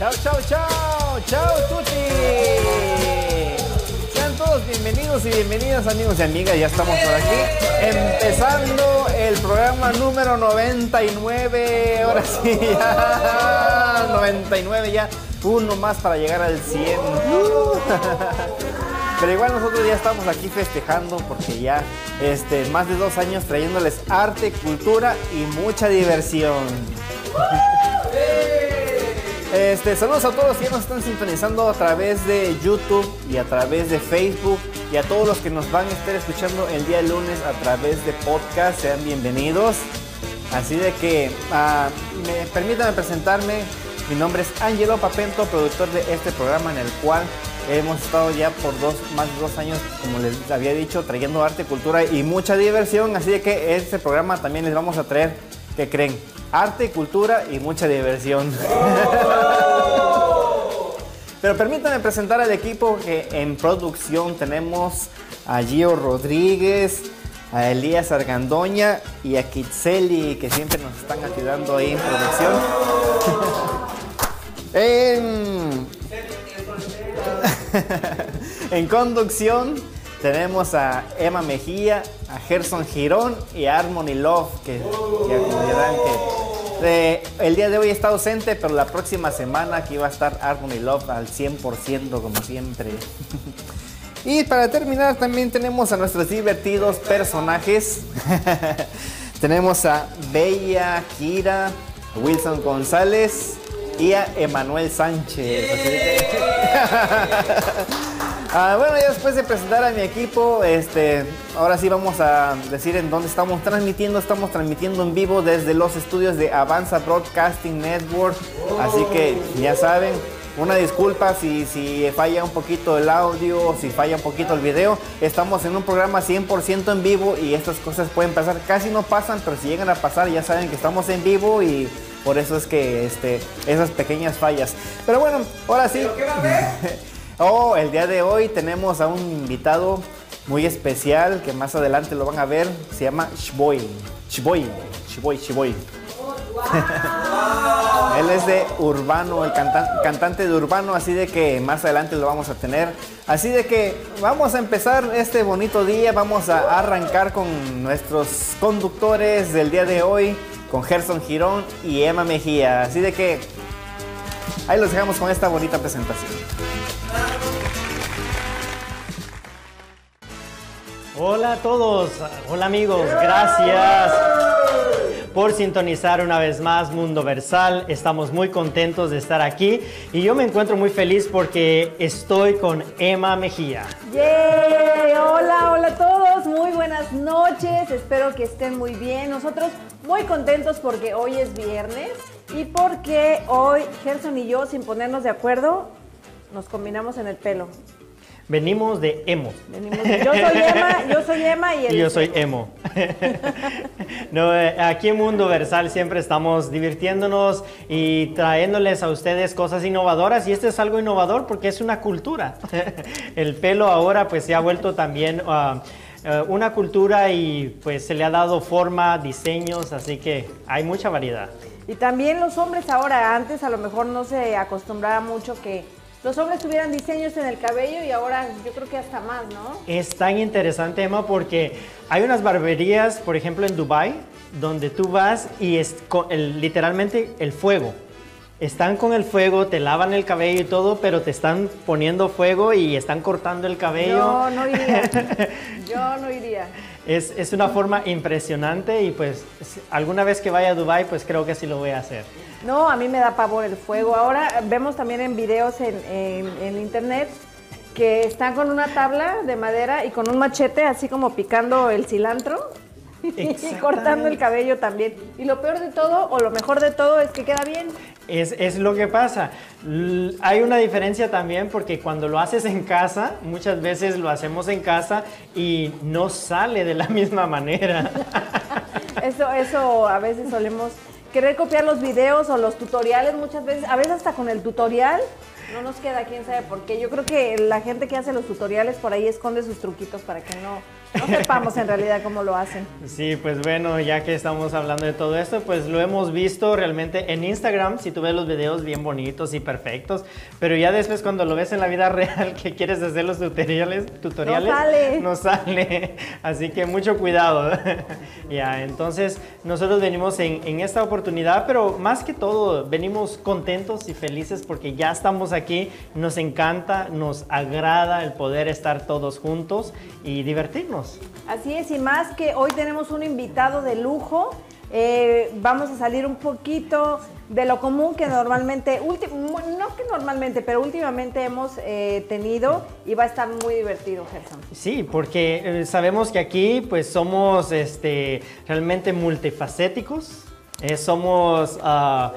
Chao, chao, chao, chao, tutti. Sean todos bienvenidos y bienvenidas amigos y amigas, ya estamos por aquí, empezando el programa número 99, ahora sí, ya, 99 ya, uno más para llegar al 100. Pero igual nosotros ya estamos aquí festejando porque ya este, más de dos años trayéndoles arte, cultura y mucha diversión. Este, saludos a todos los que nos están sintonizando a través de YouTube y a través de Facebook y a todos los que nos van a estar escuchando el día lunes a través de podcast, sean bienvenidos. Así de que ah, me, permítanme presentarme, mi nombre es Angelo Papento, productor de este programa en el cual hemos estado ya por dos, más de dos años, como les había dicho, trayendo arte, cultura y mucha diversión. Así de que este programa también les vamos a traer, ¿qué creen? Arte, cultura y mucha diversión. Pero permítanme presentar al equipo que en producción tenemos a Gio Rodríguez, a Elías Argandoña y a Kitseli, que siempre nos están ayudando ahí en producción. en, en conducción tenemos a Emma Mejía, a Gerson Girón y a Harmony Love, que, que que eh, el día de hoy está ausente, pero la próxima semana aquí va a estar Harmony Love al 100% como siempre. y para terminar también tenemos a nuestros divertidos personajes. tenemos a Bella Kira, Wilson González y Emanuel Sánchez. Ah, bueno, ya después de presentar a mi equipo, este, ahora sí vamos a decir en dónde estamos transmitiendo. Estamos transmitiendo en vivo desde los estudios de Avanza Broadcasting Network. Así que ya saben, una disculpa si, si falla un poquito el audio o si falla un poquito el video. Estamos en un programa 100% en vivo y estas cosas pueden pasar. Casi no pasan, pero si llegan a pasar ya saben que estamos en vivo y por eso es que este, esas pequeñas fallas. Pero bueno, ahora sí. Oh, el día de hoy tenemos a un invitado muy especial que más adelante lo van a ver. Se llama Shboy. Shboy. Shboy, Shboy. Él es de Urbano, el cantan- cantante de Urbano, así de que más adelante lo vamos a tener. Así de que vamos a empezar este bonito día, vamos a arrancar con nuestros conductores del día de hoy, con Gerson Girón y Emma Mejía. Así de que ahí los dejamos con esta bonita presentación. Hola a todos, hola amigos, gracias por sintonizar una vez más Mundo Versal. Estamos muy contentos de estar aquí y yo me encuentro muy feliz porque estoy con Emma Mejía. ¡Yay! Hola, hola a todos, muy buenas noches, espero que estén muy bien. Nosotros muy contentos porque hoy es viernes y porque hoy Gerson y yo, sin ponernos de acuerdo, nos combinamos en el pelo. Venimos de Emo. Venimos- yo soy Emma, yo soy Emma y él Y yo soy Emo. no, eh, aquí en Mundo Versal siempre estamos divirtiéndonos y trayéndoles a ustedes cosas innovadoras y este es algo innovador porque es una cultura. El pelo ahora pues se ha vuelto también ah, eh, una cultura y pues se le ha dado forma, diseños, así que hay mucha variedad. Y también los hombres ahora, antes a lo mejor no se acostumbraba mucho que los hombres tuvieran diseños en el cabello y ahora yo creo que hasta más, ¿no? Es tan interesante, Emma, porque hay unas barberías, por ejemplo, en Dubai, donde tú vas y es el- literalmente el fuego. Están con el fuego, te lavan el cabello y todo, pero te están poniendo fuego y están cortando el cabello. Yo no iría. Yo no iría. Es, es una forma impresionante y pues alguna vez que vaya a Dubai, pues creo que sí lo voy a hacer. No, a mí me da pavor el fuego. Ahora vemos también en videos en, en- en internet que están con una tabla de madera y con un machete así como picando el cilantro y cortando el cabello también. Y lo peor de todo, o lo mejor de todo, es que queda bien. Es, es lo que pasa. L- hay una diferencia también porque cuando lo haces en casa, muchas veces lo hacemos en casa y no sale de la misma manera. Eso, eso a veces solemos querer copiar los videos o los tutoriales muchas veces, a veces hasta con el tutorial No nos queda, quién sabe por qué. Yo creo que la gente que hace los tutoriales por ahí esconde sus truquitos para que no, no sepamos en realidad cómo lo hacen. Sí, pues bueno, ya que estamos hablando de todo esto, pues lo hemos visto realmente en Instagram, si tú ves los videos bien bonitos y perfectos, pero ya después cuando lo ves en la vida real que quieres hacer los tutoriales, tutoriales No sale. no sale. Así que mucho cuidado. ya, entonces nosotros venimos en, en esta oportunidad, pero más que todo venimos contentos y felices porque ya estamos aquí, nos encanta, nos agrada el poder estar todos juntos y divertirnos. Así es, y más que hoy tenemos un invitado de lujo. eh, vamos a salir un poquito de lo común que normalmente, no que normalmente, pero últimamente hemos eh, tenido y va a estar muy divertido, Gerson. Sí, porque eh, sabemos que aquí pues somos este, realmente multifacéticos, eh, somos ah,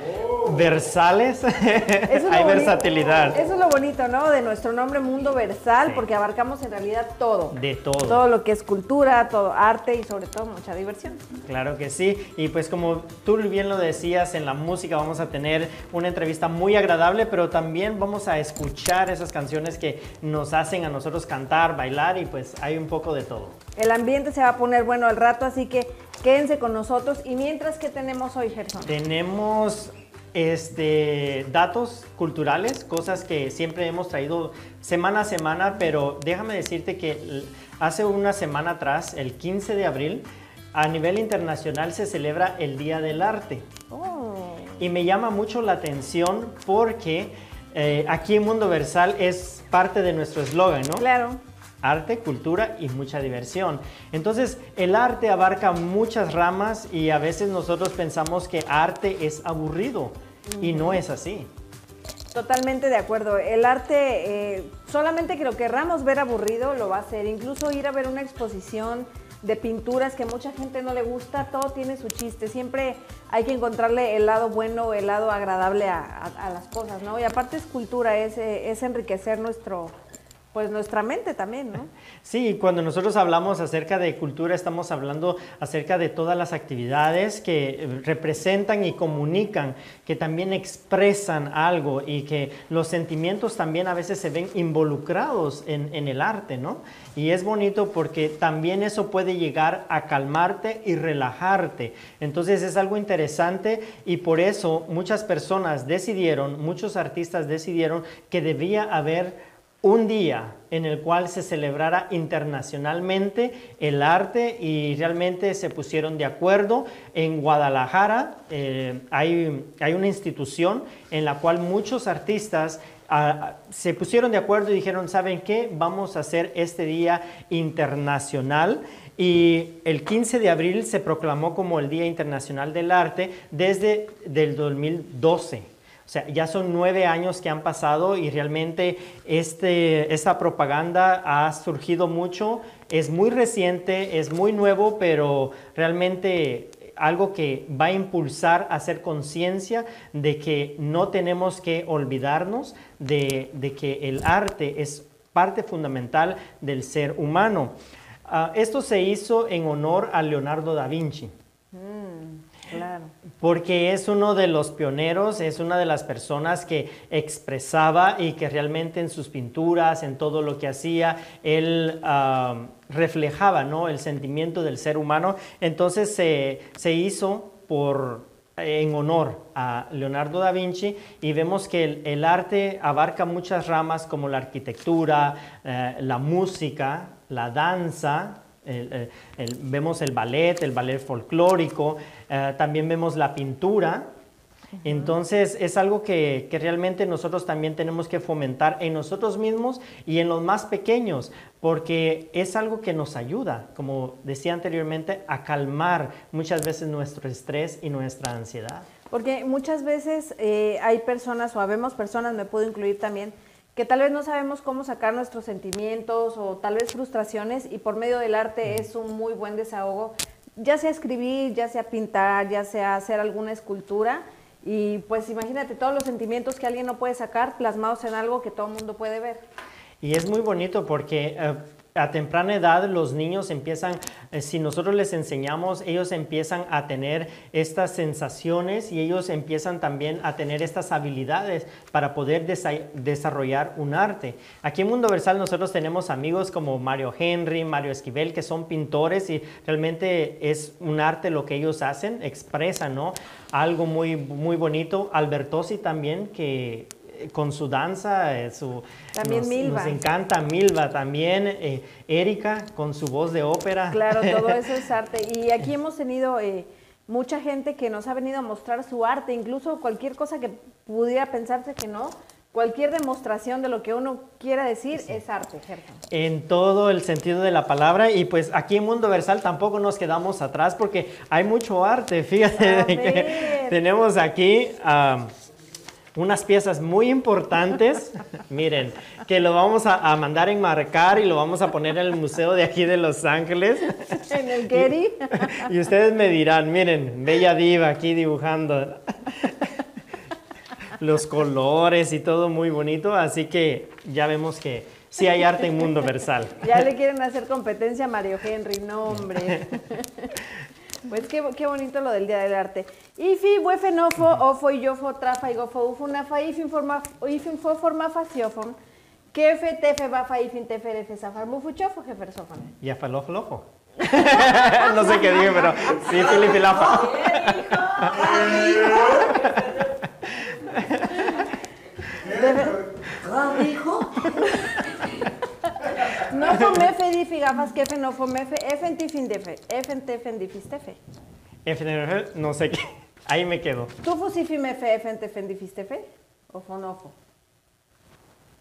versales, Eso hay versatilidad Eso es lo bonito, ¿no? De nuestro nombre Mundo Versal, porque abarcamos en realidad todo. de todo. Todo lo que es cultura, todo arte y sobre todo mucha diversión. Claro que sí, y pues como tú bien lo decías, en la música vamos a tener una entrevista muy agradable, pero también vamos a escuchar esas canciones que nos hacen a nosotros cantar, bailar y pues hay un poco de todo. El ambiente se va a poner bueno al rato, así que quédense con nosotros. Y mientras, ¿qué tenemos hoy, Gerson? Tenemos este, datos culturales, cosas que siempre hemos traído semana a semana, pero déjame decirte que hace una semana atrás, el 15 de abril, a nivel internacional se celebra el Día del Arte. Oh, Y me llama mucho la atención porque eh, aquí en Mundo Versal es parte de nuestro eslogan, ¿no? claro. Arte, cultura y mucha diversión. Entonces, el arte abarca muchas ramas y a veces nosotros pensamos que arte es aburrido y no es así. Totalmente de acuerdo. El arte, eh, solamente que lo querramos ver aburrido, lo va a hacer. Incluso ir a ver una exposición de pinturas que mucha gente no le gusta, todo tiene su chiste. Siempre hay que encontrarle el lado bueno, el lado agradable a, a- las cosas, ¿no? Y aparte es cultura, es, eh, es enriquecer nuestro, pues nuestra mente también, ¿no? Sí, cuando nosotros hablamos acerca de cultura, estamos hablando acerca de todas las actividades que eh, representan y comunican, que también expresan algo y que los sentimientos también a veces se ven involucrados en, en el arte, ¿no? Y es bonito porque también eso puede llegar a calmarte y relajarte. Entonces es algo interesante y por eso muchas personas decidieron, muchos artistas decidieron que debía haber un día en el cual se celebrara internacionalmente el arte y realmente se pusieron de acuerdo. En Guadalajara eh, hay, hay una institución en la cual muchos artistas ah, se pusieron de acuerdo y dijeron, ¿saben qué? Vamos a hacer este día internacional. Y el 15 de abril se proclamó como el Día Internacional del Arte desde el 2012. O sea, ya son nueve años que han pasado y realmente este, esta propaganda ha surgido mucho. Es muy reciente, es muy nuevo, pero realmente algo que va a impulsar a hacer conciencia de que no tenemos que olvidarnos de, de que el arte es parte fundamental del ser humano. Ah, esto se hizo en honor a Leonardo da Vinci Claro. porque es uno de los pioneros, es una de las personas que expresaba y que realmente en sus pinturas, en todo lo que hacía, él ah, reflejaba ¿no? el sentimiento del ser humano. Entonces se, se hizo por, en honor a Leonardo da Vinci y vemos que el, el arte abarca muchas ramas como la arquitectura, eh, la música, la danza, el- el- el- vemos el ballet, el ballet folclórico, eh, también vemos la pintura. Entonces es algo que, que realmente nosotros también tenemos que fomentar en nosotros mismos y en los más pequeños, porque es algo que nos ayuda, como decía anteriormente, a calmar muchas veces nuestro estrés y nuestra ansiedad. Porque muchas veces eh, hay personas, o habemos personas, me puedo incluir también, que tal vez no sabemos cómo sacar nuestros sentimientos o tal vez frustraciones y por medio del arte es un muy buen desahogo, ya sea escribir, ya sea pintar, ya sea hacer alguna escultura. Y pues imagínate todos los sentimientos que alguien no puede sacar plasmados en algo que todo el mundo puede ver. Y es muy bonito porque eh, a temprana edad los niños empiezan, eh, si nosotros les enseñamos, ellos empiezan a tener estas sensaciones y ellos empiezan también a tener estas habilidades para poder desarrollar un arte. Aquí en Mundo Versal nosotros tenemos amigos como Mario Henry, Mario Esquivel, que son pintores y realmente es un arte lo que ellos hacen, expresan, ¿no? Algo muy, muy bonito. Albertosi también, que con su danza, eh, su, también nos, Milva. nos encanta Milva también, eh, Erika con su voz de ópera. Claro, todo eso es arte. Y aquí hemos tenido eh, mucha gente que nos ha venido a mostrar su arte, incluso cualquier cosa que pudiera pensarse que no. Cualquier demostración de lo que uno quiera decir es arte, Gerson. En todo el sentido de la palabra y pues aquí en Mundo Versal tampoco nos quedamos atrás porque hay mucho arte, fíjate que tenemos aquí unas piezas muy importantes, miren, que lo vamos a, mandar enmarcar y lo vamos a poner en el museo de aquí de Los Ángeles. En el Getty. Y, ustedes me dirán, miren, Bella Diva aquí dibujando los colores y todo muy bonito, así que ya vemos que sí hay arte en Mundo Versal. Ya le quieren hacer competencia a Mario Henry, no hombre. Pues qué, qué, bonito lo del Día del Arte. Ifi, buefenofo, ofo, yofo, trafa, igofo, ufo, nafa, ifin, forma, ifin, fo, forma, faciofon. Kefe, tefe, bafa, ifin, tefe, refe, safar, mufuchofo, jefer, sofan. Y afaloflofo. no sé qué dije, pero sí, filipilafa. ¿Qué dijo? No fomefe difi gafas kefe, no fomefe, efen tifin defe, efen tefen difistefe. Efen, no sé qué. Ahí me quedo. ¿Tú fusifi mefe, efen tefen difistefe? O fonofo.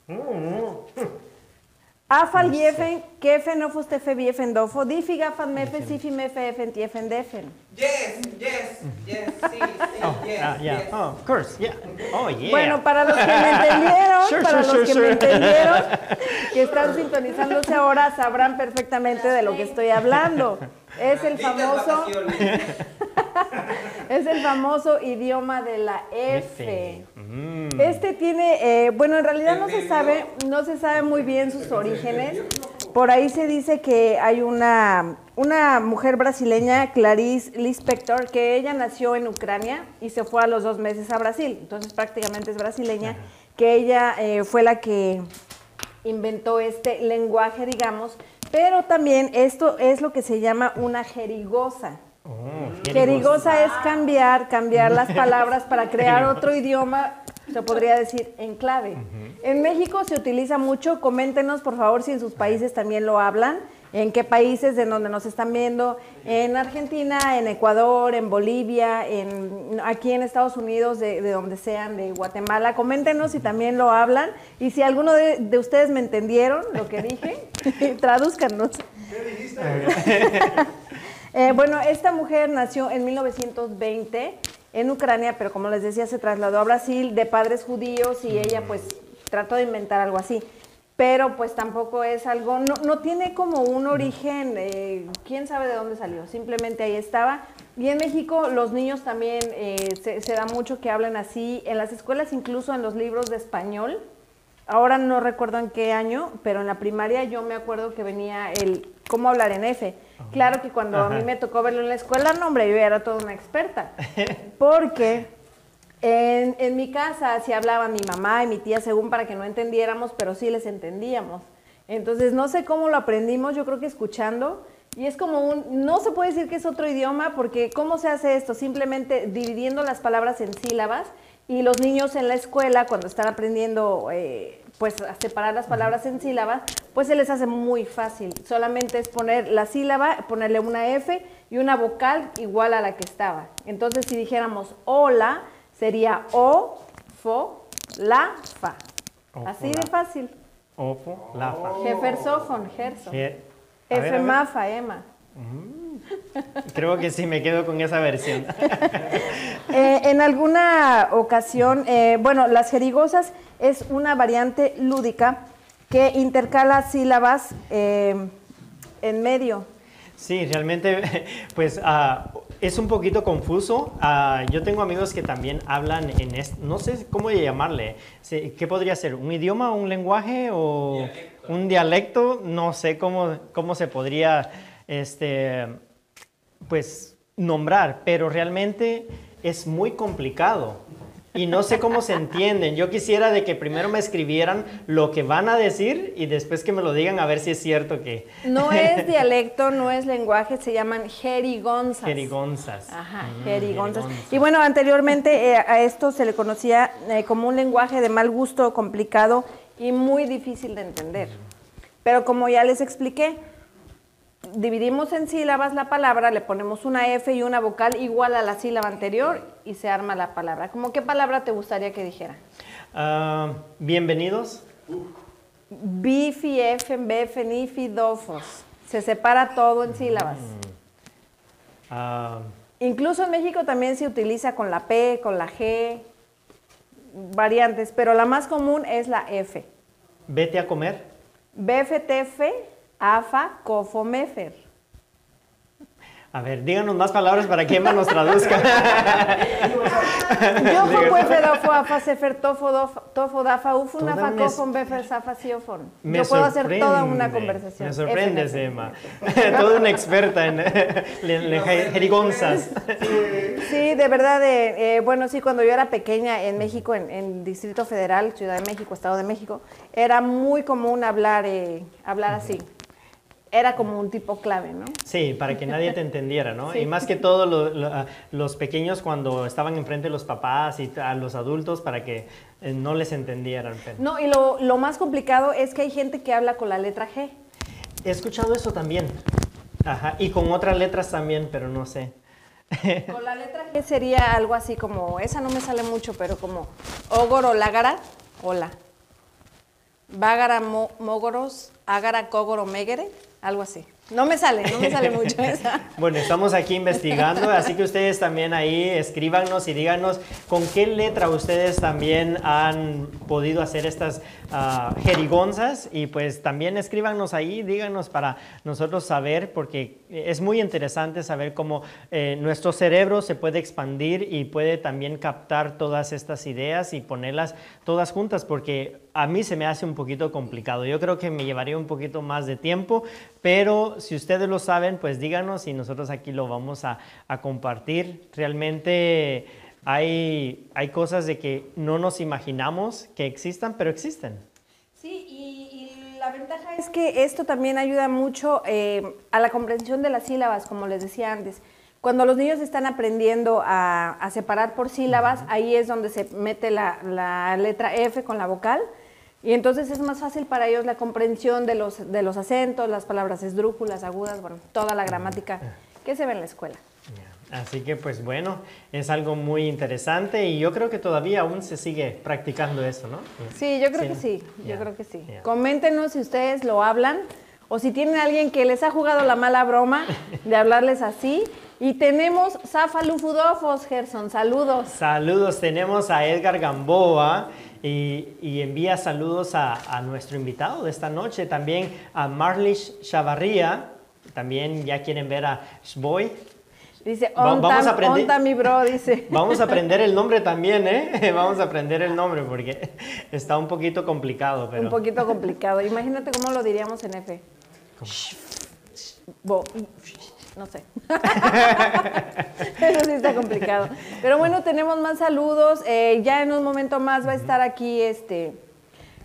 Afal no yefen, kefen no fustefe biefen dofo, difi gafas mefe, sifi mefe, efen tiefen defen. Yes, yes, yes, sí, sí, Oh, yes, ah, yeah. yes. Oh, of course, yeah. Oh, yeah. Bueno, para los que me entendieron, Sure, para sure, los que sure, me entendieron, que están sintonizándose ahora, sabrán perfectamente de lo que estoy hablando. Es el famoso, es el famoso idioma de la F. Mm. Este tiene, eh, bueno, en realidad no se sabe, no se sabe muy bien sus orígenes. Por ahí se dice que hay una, una mujer brasileña, Clarice Lispector, que ella nació en Ucrania y se fue a los dos meses a Brasil. Entonces prácticamente es brasileña, que ella eh, fue la que inventó este lenguaje, digamos. Pero también esto es lo que se llama una jerigosa. Oh, Jerigosa es cambiar, cambiar las palabras para crear otro idioma, se podría decir en clave. En México se utiliza mucho, coméntenos por favor si en sus países también lo hablan, en qué países de donde nos están viendo, en Argentina, en Ecuador, en Bolivia, en, aquí en Estados Unidos, de, de donde sean, de Guatemala, coméntenos si también lo hablan y si alguno de, de ustedes me entendieron lo que dije, tradúzcanos. Eh, bueno, esta mujer nació en 1920 en Ucrania, pero como les decía, se trasladó a Brasil de padres judíos y ella pues trató de inventar algo así. Pero pues tampoco es algo, no, no tiene como un origen, eh, quién sabe de dónde salió, simplemente ahí estaba. Y en México los niños también eh, se, se da mucho que hablan así, en las escuelas incluso en los libros de español, Ahora no recuerdo en qué año, pero en la primaria yo me acuerdo que venía el cómo hablar en F. Claro que cuando a mí me tocó verlo en la escuela, no, hombre, yo era toda una experta. Porque en, en mi casa sí hablaban mi mamá y mi tía según para que no entendiéramos, pero sí les entendíamos. Entonces no sé cómo lo aprendimos, yo creo que escuchando. Y es como un, no se puede decir que es otro idioma porque ¿cómo se hace esto? Simplemente dividiendo las palabras en sílabas y los niños en la escuela cuando están aprendiendo eh, pues a separar las palabras en sílabas, pues se les hace muy fácil. Solamente es poner la sílaba, ponerle una F y una vocal igual a la que estaba. Entonces si dijéramos hola, sería o, fo, la, fa. Así de la. fácil. Ofo, lafa. Jefersofon, Gerson. Je- a Creo que sí me quedo con esa versión. Eh, en alguna ocasión, eh, bueno, las jerigosas es una variante lúdica que intercala sílabas eh, en medio. Sí, realmente, pues ah, es un poquito confuso. Ah, yo tengo amigos que también hablan en este, no sé cómo llamarle. ¿Qué podría ser? ¿Un idioma, un lenguaje o un dialecto? No sé cómo, cómo se podría, este, pues, nombrar, pero realmente es muy complicado y no sé cómo se entienden. Yo quisiera de que primero me escribieran lo que van a decir y después que me lo digan a ver si es cierto que... No es dialecto, no es lenguaje, se llaman jerigonzas. Jerigonzas. Ajá, Mm, jerigonzas. jerigonzas. Y bueno, anteriormente eh, a esto se le conocía eh, como un lenguaje de mal gusto, complicado y muy difícil de entender. Pero como ya les expliqué, dividimos en sílabas la palabra, le ponemos una F y una vocal igual a la sílaba anterior y se arma la palabra. ¿Cómo qué palabra te gustaría que dijera? Ah, bienvenidos. Bifi, F, Bef, Nifi, Dofos. Se separa todo en sílabas. Ah, Incluso en México también se utiliza con la P, con la G, variantes, pero la más común es la F. vete a comer. BFTF, AFA, COFO, MEFER. A ver, díganos más palabras para que Emma nos traduzca. Yofo, Cuefe, Dofo, AFA, Sefer, Tofo, Tofo, Dafa, Ufun, AFA, Cofon, Befer, Safa, Siofon. Me Yo puedo hacer toda una sorprende, conversación. Me sorprendes, Emma. Toda una experta en jerigonzas. Sí, de verdad, eh, eh, bueno, sí, cuando yo era pequeña en México, en, en Distrito Federal, Ciudad de México, Estado de México, era muy común hablar, eh, hablar así. Era como un tipo clave, ¿no? Sí, para que nadie te entendiera, ¿no? Sí. Y más que todo lo- lo- a- los pequeños cuando estaban enfrente de los papás y a los adultos para que eh, no les entendieran. No, y lo, lo más complicado es que hay gente que habla con la letra G. He escuchado eso también. Ajá, y con otras letras también, pero no sé. Con la letra G sería algo así como, esa no me sale mucho, pero como Ogoro Lágara, hola. Vágara mo- Mogoros, Ágara Kogoro Megere, algo así. No me sale, no me sale mucho esa. Bueno, estamos aquí investigando, así que ustedes también ahí escríbanos y díganos con qué letra ustedes también han podido hacer estas ah, jerigonzas y pues también escríbanos ahí, díganos para nosotros saber, porque es muy interesante saber cómo eh, nuestro cerebro se puede expandir y puede también captar todas estas ideas y ponerlas todas juntas, porque a mí se me hace un poquito complicado. Yo creo que me llevaría un poquito más de tiempo, pero si ustedes lo saben, pues díganos y nosotros aquí lo vamos a, a compartir. Realmente hay, hay cosas de que no nos imaginamos que existan, pero existen. Sí, y, y la ventaja es que esto también ayuda mucho eh, a la comprensión de las sílabas, como les decía antes. Cuando los niños están aprendiendo a, a separar por sílabas, ahí es donde se mete la, la letra F con la vocal. Y entonces es más fácil para ellos la comprensión de los, de los acentos, las palabras esdrújulas, agudas, bueno, toda la gramática que se ve en la escuela. Así que pues bueno, es algo muy interesante y yo creo que todavía aún se sigue practicando eso, ¿no? Sí, yo creo Sí, que sí, yo creo que sí. Coméntenos si ustedes lo hablan o si tienen alguien que les ha jugado la mala broma de hablarles así. Y tenemos Zafalufudofos, Gerson, saludos. Saludos, tenemos a Edgar Gamboa y, y envía saludos a, a nuestro invitado de esta noche, también a Marlish Chavarría, también ya quieren ver a Shboy. Dice, onta, vamos a aprender- mi bro, dice. Vamos a aprender el nombre también, ¿eh? Vamos a aprender el nombre porque está un poquito complicado, pero... Un poquito complicado. Imagínate cómo lo diríamos en F. Bo- no sé. Eso sí está complicado. Pero bueno, tenemos más saludos. Eh, ya en un momento más va a estar aquí este,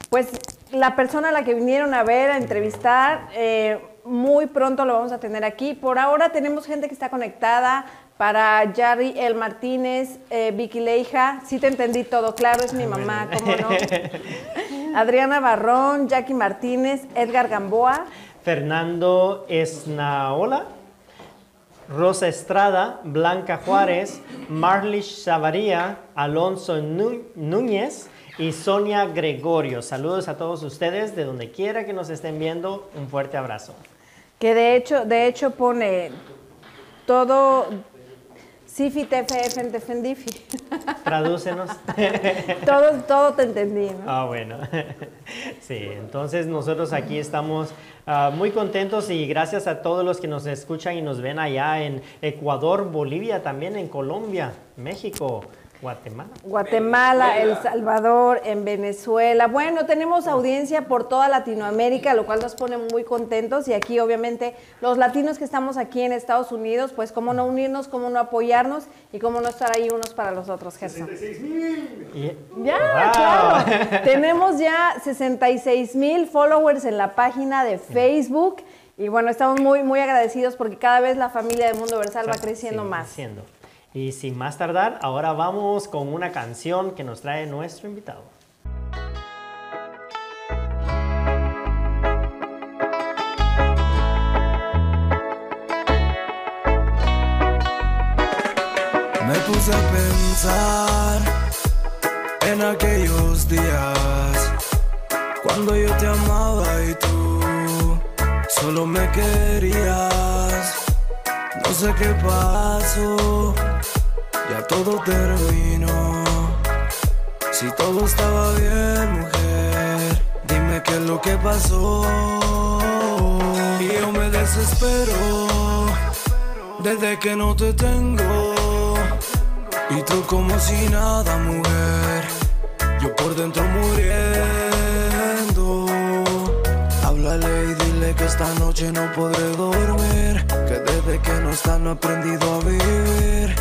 pues la persona a la que vinieron a ver, a entrevistar. eh, muy pronto lo vamos a tener aquí. Por ahora tenemos gente que está conectada. Para Yari El Martínez, eh, Vicky Leija, sí te entendí todo, claro, es mi mamá, ¿cómo no? Adriana Barrón, Jackie Martínez, Edgar Gamboa, Fernando Esnaola, Rosa Estrada, Blanca Juárez, Marlish Savaría, Alonso Nú- Núñez y Sonia Gregorio. Saludos a todos ustedes de donde quiera que nos estén viendo. Un fuerte abrazo. que de hecho, de hecho pone todo, Sifi, TFF. Tradúcenos. todo, todo te entendí, ¿no? Ah, bueno. Sí, entonces nosotros aquí estamos ah, muy contentos y gracias a todos los que nos escuchan y nos ven allá en Ecuador, Bolivia, también en Colombia, México, Guatemala. Guatemala, El Salvador, en Venezuela. Bueno, tenemos audiencia por toda Latinoamérica, lo cual nos pone muy contentos. Y aquí, obviamente, los latinos que estamos aquí en Estados Unidos, pues cómo no unirnos, cómo no apoyarnos y cómo no estar ahí unos para los otros, Gerson. Y- Ya, Wow. claro. Tenemos ya 66 mil followers en la página de Facebook. Y bueno, estamos muy, muy agradecidos porque cada vez la familia de Mundo Versal va creciendo Sí, más. creciendo. Y sin más tardar, ahora vamos con una canción que nos trae nuestro invitado. Me puse a pensar en aquellos días cuando yo te amaba y tú solo me querías. No sé qué pasó, ya todo terminó. Si todo estaba bien, mujer, dime qué es lo que pasó. Y yo me desespero desde que no te tengo. Y tú como si nada, mujer. Yo por dentro muriendo. Háblale y dile que esta noche no podré dormir. Que desde que no está no he aprendido a vivir.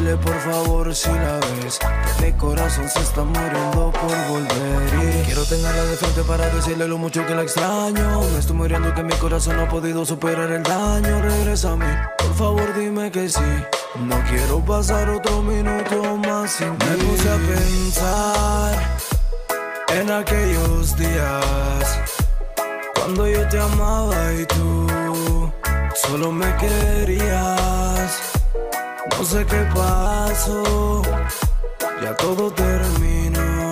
Dile por favor si la ves. Que mi corazón se está muriendo por volver. Y quiero tenerla de frente para decirle lo mucho que la extraño. Me estoy muriendo que mi corazón no ha podido superar el daño. Regresa a mí, por favor dime que sí. No quiero pasar otro minuto más sin ti. Me puse a pensar en aquellos días cuando yo te amaba y tú solo me querías. No sé qué pasó, ya todo terminó.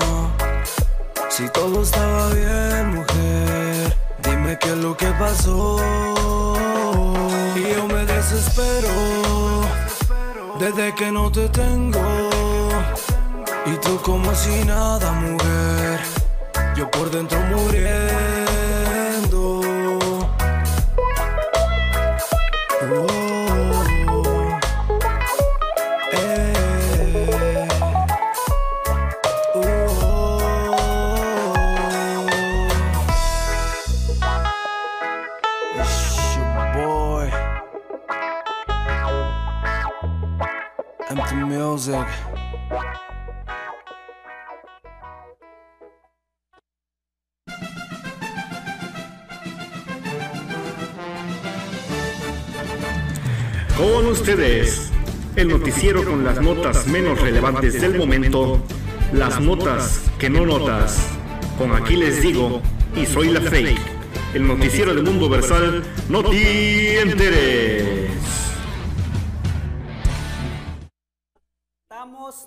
Si todo estaba bien, mujer, dime qué es lo que pasó. Y yo me desespero desde que no te tengo. Y tú como si nada, mujer. Yo por dentro muriendo. Con ustedes, el noticiero con las notas menos relevantes del momento, las notas que no notas. Con aquí les digo, y soy la fake, el noticiero del mundo versal, no te enteres.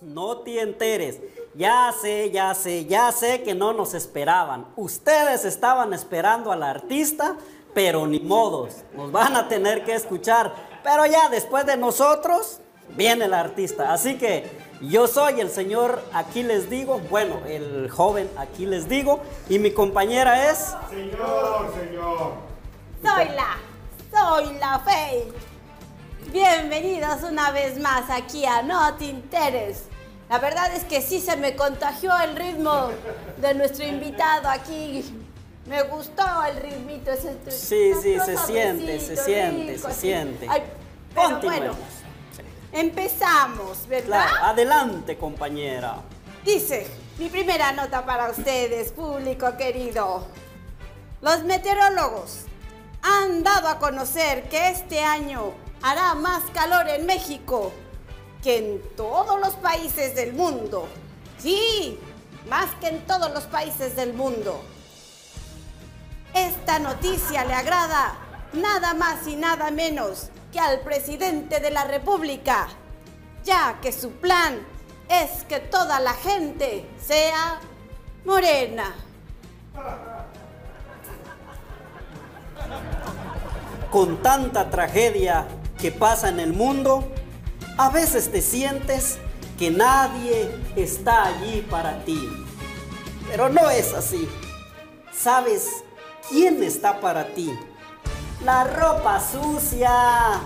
No te enteres. Ya sé, ya sé, ya sé que no nos esperaban. Ustedes estaban esperando al artista, pero ni modos. Nos van a tener que escuchar. Pero ya después de nosotros, viene el artista. Así que yo soy el señor, aquí les digo, bueno, el joven, aquí les digo, y mi compañera es... Soy la, soy la Faye. Bienvenidos una vez más aquí a No Te Interes. La verdad es que sí se me contagió el ritmo de nuestro invitado aquí. Me gustó el ritmito ese. Sí, sí, se siente, se siente, se así. siente. Ay, pero bueno, empezamos, ¿verdad? Claro, adelante, compañera. Dice, mi primera nota para ustedes, público querido. Los meteorólogos han dado a conocer que este año hará más calor en México que en todos los países del mundo. Sí, más que en todos los países del mundo. Esta noticia le agrada nada más y nada menos que al presidente de la República, ya que su plan es que toda la gente sea morena. con tanta tragedia que pasa en el mundo, A veces te sientes que nadie está allí para ti. Pero no es así. ¿Sabes quién está para ti? La ropa sucia.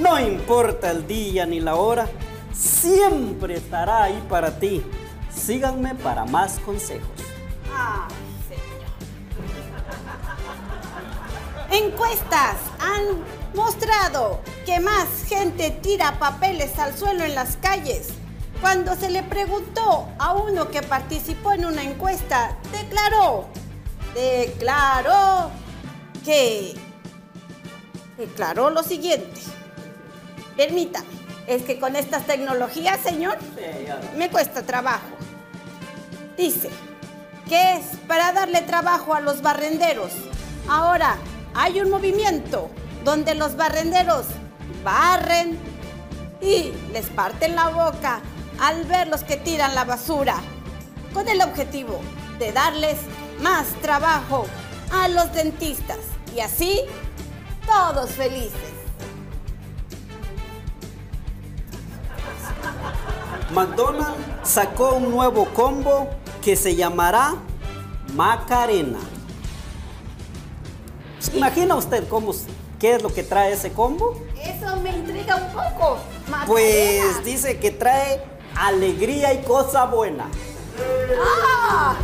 No importa el día ni la hora, siempre estará ahí para ti. Síganme para más consejos. Ay, señor. Encuestas mostrado que más gente tira papeles al suelo en las calles. Cuando se le preguntó a uno que participó en una encuesta, declaró, declaró que, declaró lo siguiente. Permítame, es que con estas tecnologías, señor, me cuesta trabajo. Dice que es para darle trabajo a los barrenderos. Ahora hay un movimiento donde los barrenderos barren y les parten la boca al ver los que tiran la basura, con el objetivo de darles más trabajo a los dentistas y así todos felices. McDonald's sacó un nuevo combo que se llamará Macarena. ¿Se imagina usted cómo, qué es lo que trae ese combo? Eso me intriga un poco. Macarena. Pues dice que trae alegría y cosa buena. ¡Ah!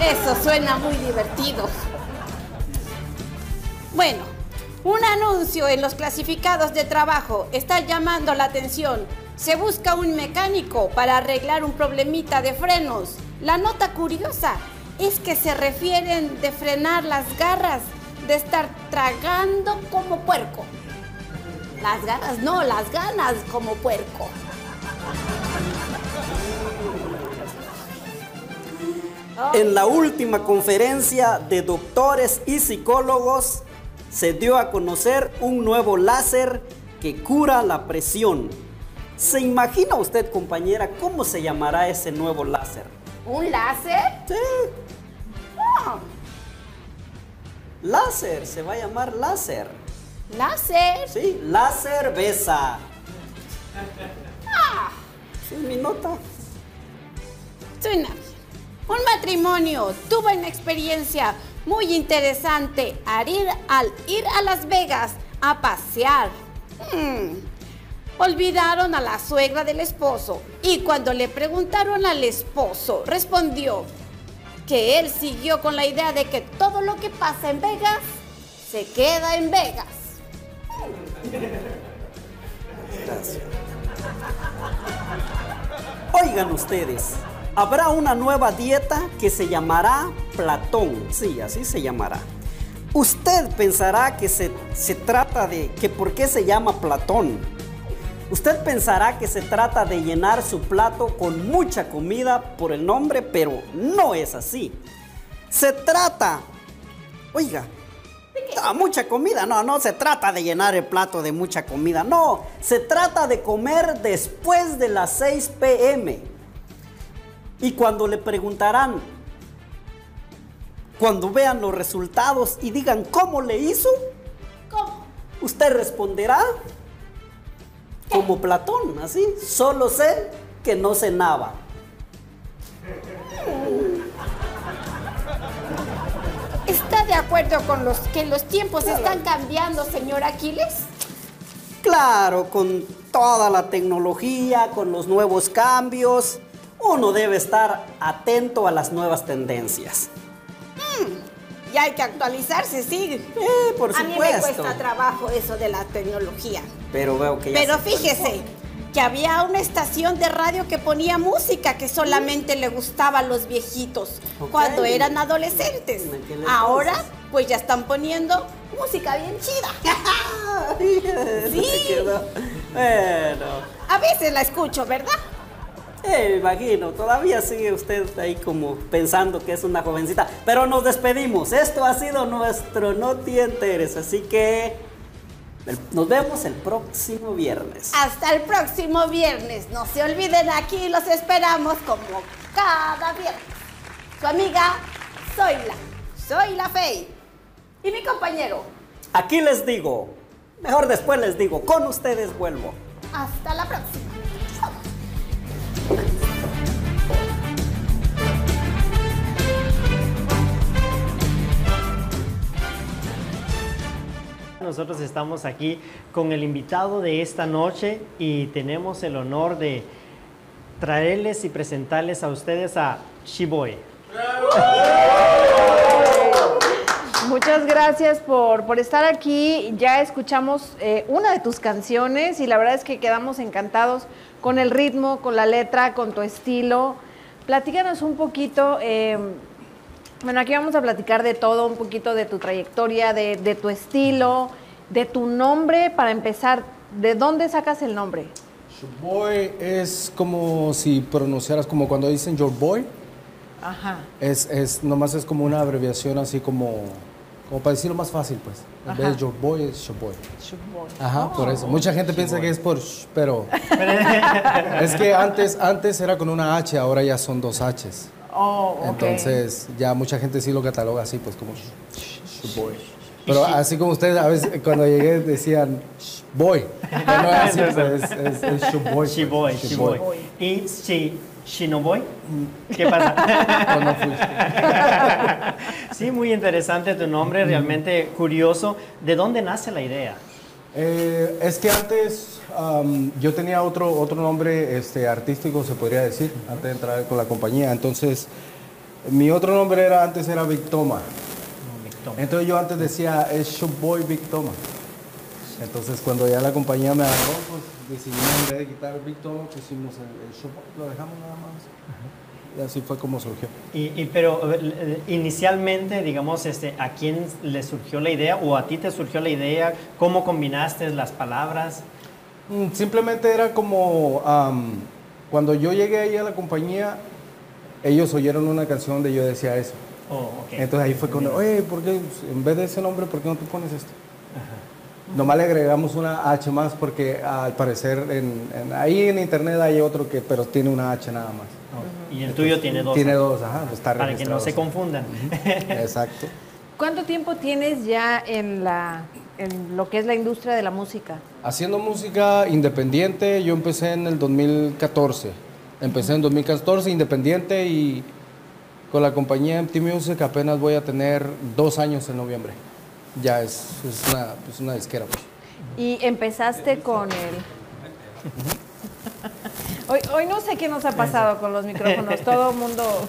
Eso suena muy divertido. Bueno, un anuncio en los clasificados de trabajo está llamando la atención. Se busca un mecánico para arreglar un problemita de frenos. La nota curiosa es que se refieren de frenar las garras, de estar tragando como puerco. Las garras, no, las ganas como puerco. En la última conferencia de doctores y psicólogos se dio a conocer un nuevo láser que cura la presión. ¿Se imagina usted, compañera, cómo se llamará ese nuevo láser? ¿Un láser? Sí, Ah, láser, se va a llamar láser. láser. Sí, láser besa. Sí, mi nota. Suena. Un matrimonio tuvo una experiencia muy interesante al ir, al ir a Las Vegas a pasear. Hmm. Olvidaron a la suegra del esposo y cuando le preguntaron al esposo, respondió que él siguió con la idea de que todo lo que pasa en Vegas se queda en Vegas. Oigan ustedes, habrá una nueva dieta que se llamará Platón. Sí, así se llamará. Usted pensará que se, se trata de que por qué se llama Platón. Usted pensará que se trata de llenar su plato con mucha comida por el nombre, pero no es así. Se trata, oiga, Ah, mucha comida, no, no se trata de llenar el plato de mucha comida, no, se trata de comer después de las 6 pm. Y cuando le preguntarán, cuando vean los resultados y digan cómo le hizo, ¿Cómo? usted responderá como Platón, así, solo sé que no cenaba. ¿Está de acuerdo con los que los tiempos están cambiando, señor Aquiles? Claro, con toda la tecnología, con los nuevos cambios, uno debe estar atento a las nuevas tendencias. Y hay que actualizarse, sí. Eh, por A mí me cuesta trabajo eso de la tecnología. Pero veo que ya Pero se fíjese que había una estación de radio que ponía música que solamente le gustaba a los viejitos cuando eran adolescentes. Ahora, entonces. pues ya están poniendo música bien chida. Sí. Bueno, A veces la escucho, ¿verdad? Eh, imagino, todavía sigue usted ahí como pensando que es una jovencita. Pero nos despedimos. Esto ha sido nuestro Noti Enteres, así que nos vemos el próximo viernes. Hasta el próximo viernes. No se olviden, aquí los esperamos como cada viernes. Su amiga, soy la, soy la Fey. Y mi compañero, Aquí les digo, mejor después les digo, con ustedes vuelvo. Hasta la próxima. Nosotros estamos aquí con el invitado de esta noche y tenemos el honor de traerles y presentarles a ustedes a Shiboy. Muchas gracias por, por estar aquí. Ya escuchamos eh, una de tus canciones y la verdad es que quedamos encantados con el ritmo, con la letra, con tu estilo. Platícanos un poquito. eh, bueno, aquí vamos a platicar de todo, un poquito de tu trayectoria, de, de tu estilo, de tu nombre. Para empezar, ¿de dónde sacas el nombre? Boy es como si pronunciaras como cuando dicen your boy. Ajá. Es, es, nomás es como una abreviación así como, como para decirlo más fácil, pues. En vez Ajá. de your boy es your boy. Ajá, por eso. Mucha gente piensa que es por sh, pero es que antes, antes era con una H, ahora ya son dos Hs. Oh, ok. Entonces ya mucha gente sí lo cataloga así, pues como sh, sh, boy. Pero así como ustedes a veces cuando llegué decían boy. Pero no así, pues, es, es, es sh, boy. pues, Shiboy, sh, Shiboy. boy. ¿Y Shi, Shinoboy? ¿Qué pasa? No, no fui. sí, muy interesante tu nombre, realmente curioso. ¿De dónde nace la idea? Eh, es que antes yo tenía otro, otro nombre este, artístico, se podría decir, antes de entrar con la compañía. Entonces, mi otro nombre era antes era Big Toma. Entonces yo antes decía, es Showboy Big Toma. Entonces cuando ya la compañía me agarró, pues decidimos en vez de quitar Big Toma, pusimos el, el Showboy, lo dejamos nada más. Y así fue como surgió. Y, y- pero inicialmente, digamos, este, ¿a quién le surgió la idea o a ti te surgió la idea? ¿Cómo combinaste las palabras? Mm, Simplemente era como cuando yo llegué ahí a la compañía, ellos oyeron una canción donde yo decía eso. Oh, ok. Entonces ahí fue cuando, oye, ¿por qué en vez de ese nombre, por qué no te pones esto? Nomás le agregamos una H más porque al parecer en, en- ahí en internet hay otro que, pero tiene una H nada más. Oh, Y el tuyo tiene dos. Tiene dos, ajá, está Para que no se confundan. Exacto. ¿Cuánto tiempo tienes ya en, la, en lo que es la industria de la música? Haciendo música independiente, yo empecé en el 2014. Empecé en 2014 independiente y con la compañía MT Music apenas voy a tener dos años en noviembre. Ya es, es una, es una disquera. pues. Y empezaste con el... Hoy, hoy no sé qué nos ha pasado con los micrófonos, todo el mundo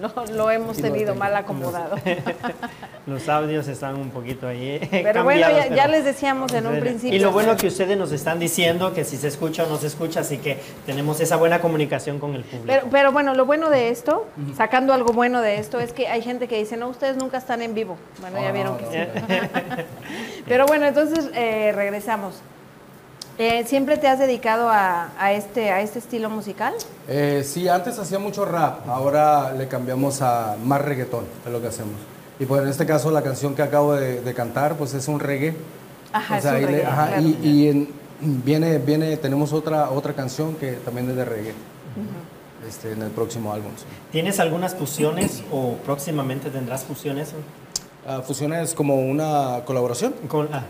lo, lo hemos tenido mal acomodado. Los audios están un poquito ahí. Pero bueno, ya, les decíamos en un principio. Y lo bueno que ustedes nos están diciendo que si se escucha o no se escucha, así que tenemos esa buena comunicación con el público. Pero, pero bueno, lo bueno de esto, sacando algo bueno de esto, es que hay gente que dice, no, ustedes nunca están en vivo. Bueno, ya Ah, vieron que sí. Pero bueno, entonces eh, regresamos. Eh, ¿Siempre te has dedicado a, a este, a este estilo musical? Eh, sí, antes hacía mucho rap, ahora le cambiamos a más reggaetón, es lo que hacemos. Y pues en este caso la canción que acabo de, de cantar, pues es un reggae. Ajá, O sea, es un ahí le- reggae, ajá, claro. y, y en- viene, viene, tenemos otra, otra canción que también es de reggae. este, en el próximo álbum. sí. ¿Tienes algunas fusiones o próximamente tendrás fusiones? Ah, Fusiones como una colaboración. Con, ah,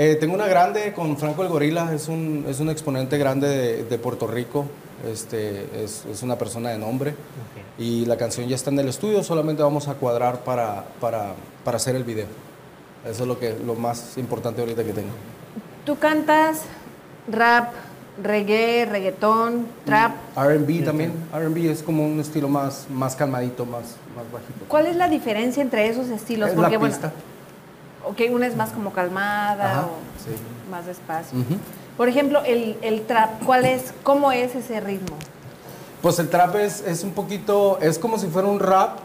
Eh, tengo una grande con Franco el Gorila, es un, es un exponente grande de, de Puerto Rico, este, es, es una persona de nombre y la canción ya está en el estudio, solamente vamos a cuadrar para, para, para hacer el video. Eso es lo, que, lo más importante ahorita que tengo. Tú cantas rap, reggae, reggaetón, trap. RB también, RB es como un estilo más, más calmadito, más, más bajito. ¿Cuál es la diferencia entre esos estilos? Es Porque la bueno, pista. Ok, una es más como calmada Ajá, o sí. más despacio. Ujú. Por ejemplo, el, el trap, ¿cuál es, cómo es ese ritmo? Pues el trap es, es un poquito, es como si fuera un rap,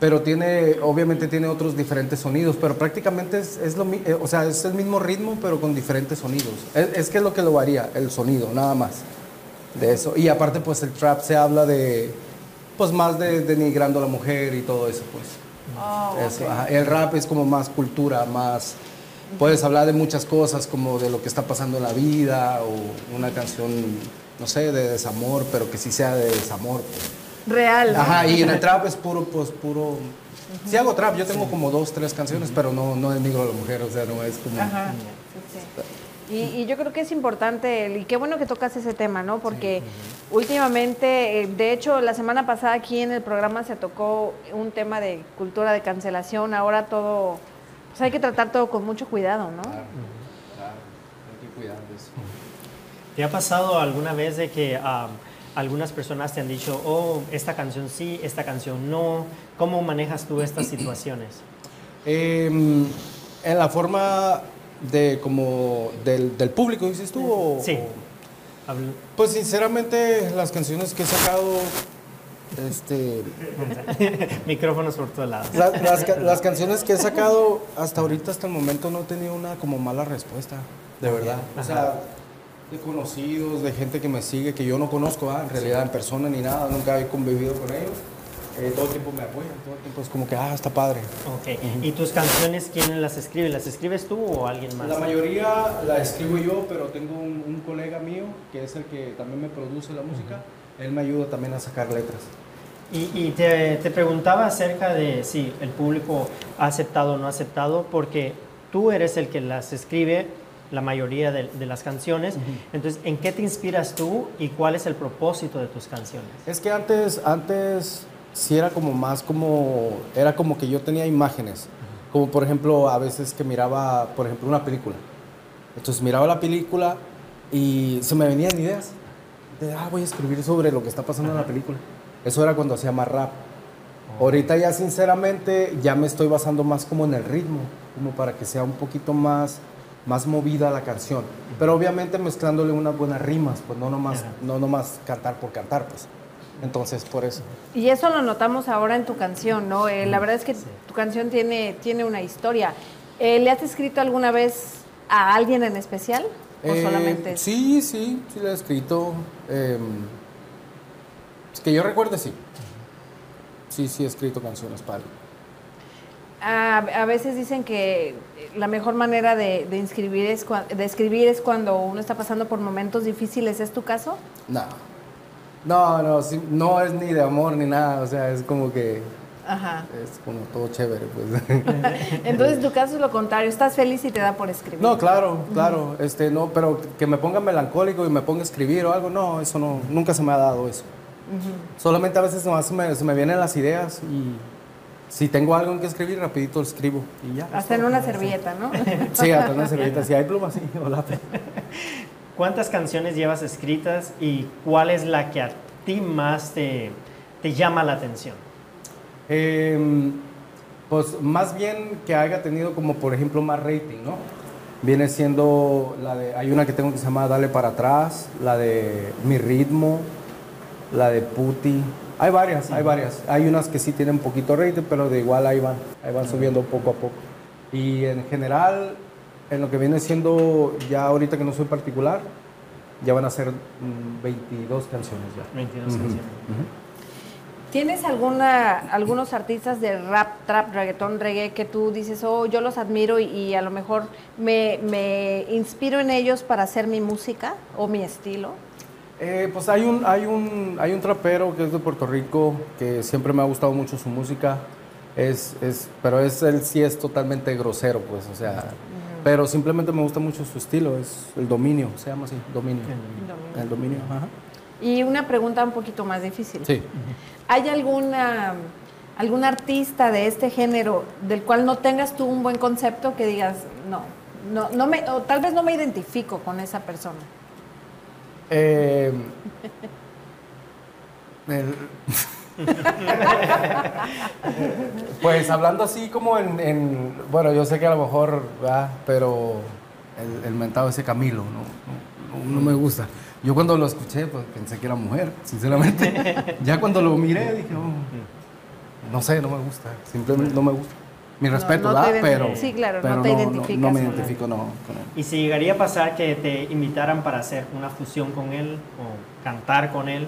pero tiene, obviamente tiene otros diferentes sonidos, pero prácticamente es, es lo eh, o sea, es el mismo ritmo, pero con diferentes sonidos. Es, es que es lo que lo varía, el sonido, nada más de eso. Y aparte, pues el trap se habla de, pues más de denigrando a la mujer y todo eso, pues. Eso, ajá. El rap es como más cultura, más... Puedes hablar de muchas cosas, como de lo que está pasando en la vida, o una canción, no sé, de desamor, pero que sí sea de desamor. pues. Real. ¿no? Ajá, y en el trap es puro, pues puro... Sí hago trap, yo tengo como dos, tres canciones, pero no, no denigro a la mujer, o sea, no es como... Ajá, sí, sí. Y, y yo creo que es importante, y qué bueno que tocas ese tema, ¿no? Porque últimamente, eh, de hecho, la semana pasada aquí en el programa se tocó un tema de cultura de cancelación, ahora todo, pues hay que tratar todo con mucho cuidado, ¿no? Claro, claro, hay que cuidar de eso. ¿Te ha pasado alguna vez de que algunas personas te han dicho, oh, esta canción sí, esta canción no? ¿Cómo manejas tú estas situaciones? Eh, en la forma de como del, del público, dices tú, o- Sí. Habl- Pues sinceramente las canciones que he sacado, este, Micrófonos por todos lados. la- las, ca- las canciones que he sacado hasta ahorita, hasta el momento no he tenido una como mala respuesta, de verdad. O sea, de conocidos, de gente que me sigue, que yo no conozco, ah, en realidad en persona ni nada, nunca he convivido con ellos. Eh, todo el tiempo me apoyan, todo el tiempo es como que, ah, está padre. Ok. ¿Y tus canciones quién las escribe? ¿Las escribes tú o alguien más? La mayoría la escribo yo, pero tengo un, un colega mío que es el que también me produce la música. Él me ayuda también a sacar letras. Y, y te, te preguntaba acerca de si el público ha aceptado o no ha aceptado, porque tú eres el que las escribe la mayoría de, de las canciones. Entonces, ¿en qué te inspiras tú y cuál es el propósito de tus canciones? Es que antes, antes sí era como más como, era como que yo tenía imágenes. Como por ejemplo, a veces que miraba, por ejemplo, una película. Entonces miraba la película y se me venían ideas. De, ah, voy a escribir sobre lo que está pasando en la película. Eso era cuando hacía más rap. Ahorita ya sinceramente ya me estoy basando más como en el ritmo, como para que sea un poquito más, más movida la canción. Pero obviamente mezclándole unas buenas rimas, pues no nomás, no nomás cantar por cantar, pues. Entonces, por eso. Y eso lo notamos ahora en tu canción, ¿no? Eh, la verdad es que tu canción tiene, tiene una historia. Eh, ¿Le has escrito alguna vez a alguien en especial? ¿O Eh, solamente Sí, sí, sí la he escrito. eh, es que yo recuerde, sí. Sí, sí he escrito canciones para. A, a veces dicen que la mejor manera de, de, inscribir es de escribir es cuando uno está pasando por momentos difíciles. ¿Es tu caso? No. No, no, sí, no es ni de amor ni nada. O sea, es como que Ajá. es como todo chévere, pues. Entonces tu caso es lo contrario. Estás feliz y te da por escribir. No, claro, claro. Este, no, pero que me ponga melancólico y me ponga a escribir o algo, no, eso no, nunca se me ha dado eso. Solamente a veces nomás se me, se me vienen las ideas y si tengo algo en que escribir, rapidito lo escribo y ya. Hasta en una servilleta, ¿no? Sí, hasta una servilleta. Si hay plumas, sí, o lápiz. ¿Cuántas canciones llevas escritas y cuál es la que a ti más te, te llama la atención? Eh, pues más bien que haya tenido como por ejemplo más rating, ¿no? Viene siendo la de, hay una que tengo que se llama Dale para atrás, la de Mi ritmo, la de Puti. Hay varias, hay varias. Hay unas que sí tienen poquito rating, pero de igual ahí van, ahí van subiendo poco a poco. Y en general, en lo que viene siendo ya ahorita que no soy particular, ya van a ser mm, 22 canciones ya. 22 Ujú, canciones. ¿Tienes alguna, algunos artistas de rap, trap, reggaetón, reggae que tú dices, oh, yo los admiro y, y a lo mejor me, me inspiro en ellos para hacer mi música o mi estilo? Eh, pues hay un, hay, un, hay un trapero que es de Puerto Rico que siempre me ha gustado mucho su música, es, es, pero es, él sí es totalmente grosero, pues, o sea, pero simplemente me gusta mucho su estilo, es el dominio, se llama así, dominio. El dominio, ajá. Y una pregunta un poquito más difícil. Sí. ¿Hay alguna, algún artista de este género del cual no tengas tú un buen concepto que digas, no, no, no me, o tal vez no me identifico con esa persona? Eh, el- pues hablando así como en, en- bueno, yo sé que a lo mejor, ¿verdad? pero el, el mentado ese Camilo, no, no, no me gusta. Yo cuando lo escuché, pues pensé que era mujer, sinceramente. ya cuando lo miré dije, "Oh, no sé, no me gusta, simplemente no me gusta. Mi respeto, no Pero, sí, claro, no te no, identificas No, me identifico, no, con él. ¿Y si llegaría a pasar que te invitaran para hacer una fusión con él o cantar con él?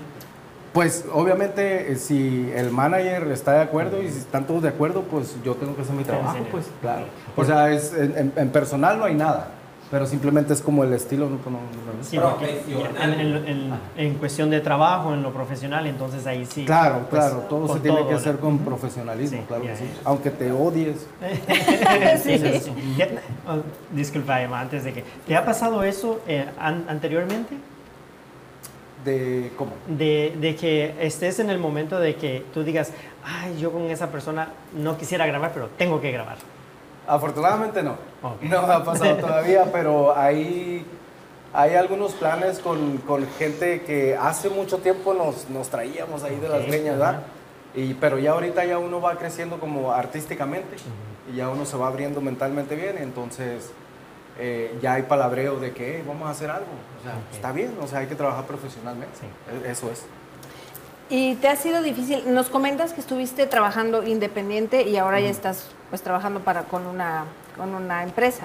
Pues obviamente eh, si el manager está de acuerdo y si están todos de acuerdo, pues yo tengo que hacer mi trabajo, pues claro. O sea, es, en, personal no hay nada. Pero simplemente es como el estilo, ¿no? Pues no- no- no- Sí, porque en, en- en- en cuestión de trabajo, en lo profesional, entonces ahí sí. Claro, pues, claro, todo se tiene todo, que hacer con profesionalismo, Sí, claro ya, que sí. Aunque te odies. Sí, sí, sí. Ya- oh, disculpa, Emma, antes de que. ¿Te ha pasado eso eh, an- anteriormente? De, ¿cómo? De, de que estés en el momento de que tú digas, ay, yo con esa persona no quisiera grabar, pero tengo que grabar. Afortunadamente no. Ok. No me ha pasado todavía, pero hay, hay algunos planes con, con gente que hace mucho tiempo nos, nos traíamos ahí de las leñas. ¿verdad? Y, pero ya ahorita ya uno va creciendo como artísticamente y ya uno se va abriendo mentalmente bien entonces eh, ya hay palabreo de que "Hey, vamos a hacer algo. O sea, está bien, o sea, hay que trabajar profesionalmente. E- Eso es. Y te ha sido difícil, nos comentas que estuviste trabajando independiente y ahora ya estás pues trabajando para con una con una empresa.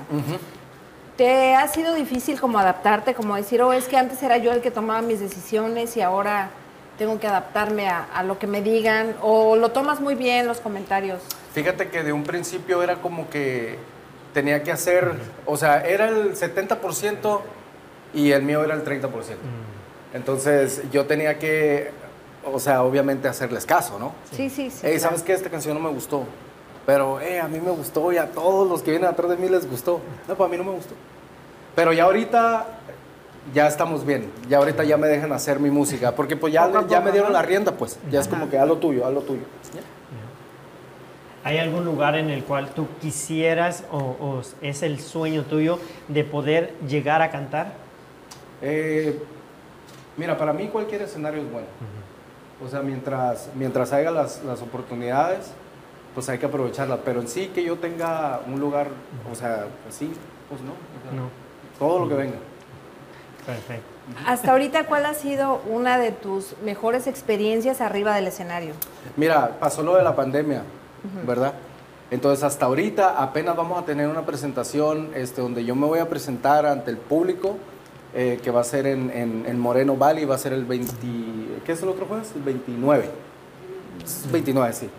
¿Te ha sido difícil como adaptarte, como decir, oh, es que antes era yo el que tomaba mis decisiones y ahora tengo que adaptarme a, a lo que me digan? ¿O lo tomas muy bien los comentarios? Fíjate que de un principio era como que tenía que hacer, o sea, era el 70% y el mío era el 30%. Entonces yo tenía que, o sea, obviamente hacerles caso, ¿no? Sí, sí, sí. Hey, claro. ¿sabes qué? Esta canción no me gustó. Pero, eh, a mí me gustó y a todos los que vienen atrás de mí les gustó. No, pues a mí no me gustó. Pero ya ahorita ya estamos bien. Ya ahorita ya me dejan hacer mi música. Porque pues ya, ya me dieron la rienda, pues. Ya es como que haz lo tuyo, haz lo tuyo. ¿Hay algún lugar en el cual tú quisieras o, o es el sueño tuyo de poder llegar a cantar? Eh, mira, para mí cualquier escenario es bueno. O sea, mientras, mientras haya las, las oportunidades, pues hay que aprovecharlas. Pero en sí que yo tenga un lugar, o sea, así, pues no. o sea, No. Todo lo que venga. Perfecto. Hasta ahorita, ¿cuál ha sido una de tus mejores experiencias arriba del escenario? Mira, pasó lo de la pandemia, ¿verdad? Entonces, hasta ahorita apenas vamos a tener una presentación este, donde yo me voy a presentar ante el público, eh, que va a ser en, en- en Moreno Valley, va a ser el 20... ¿Qué es el otro jueves? El 29. Es 29, sí.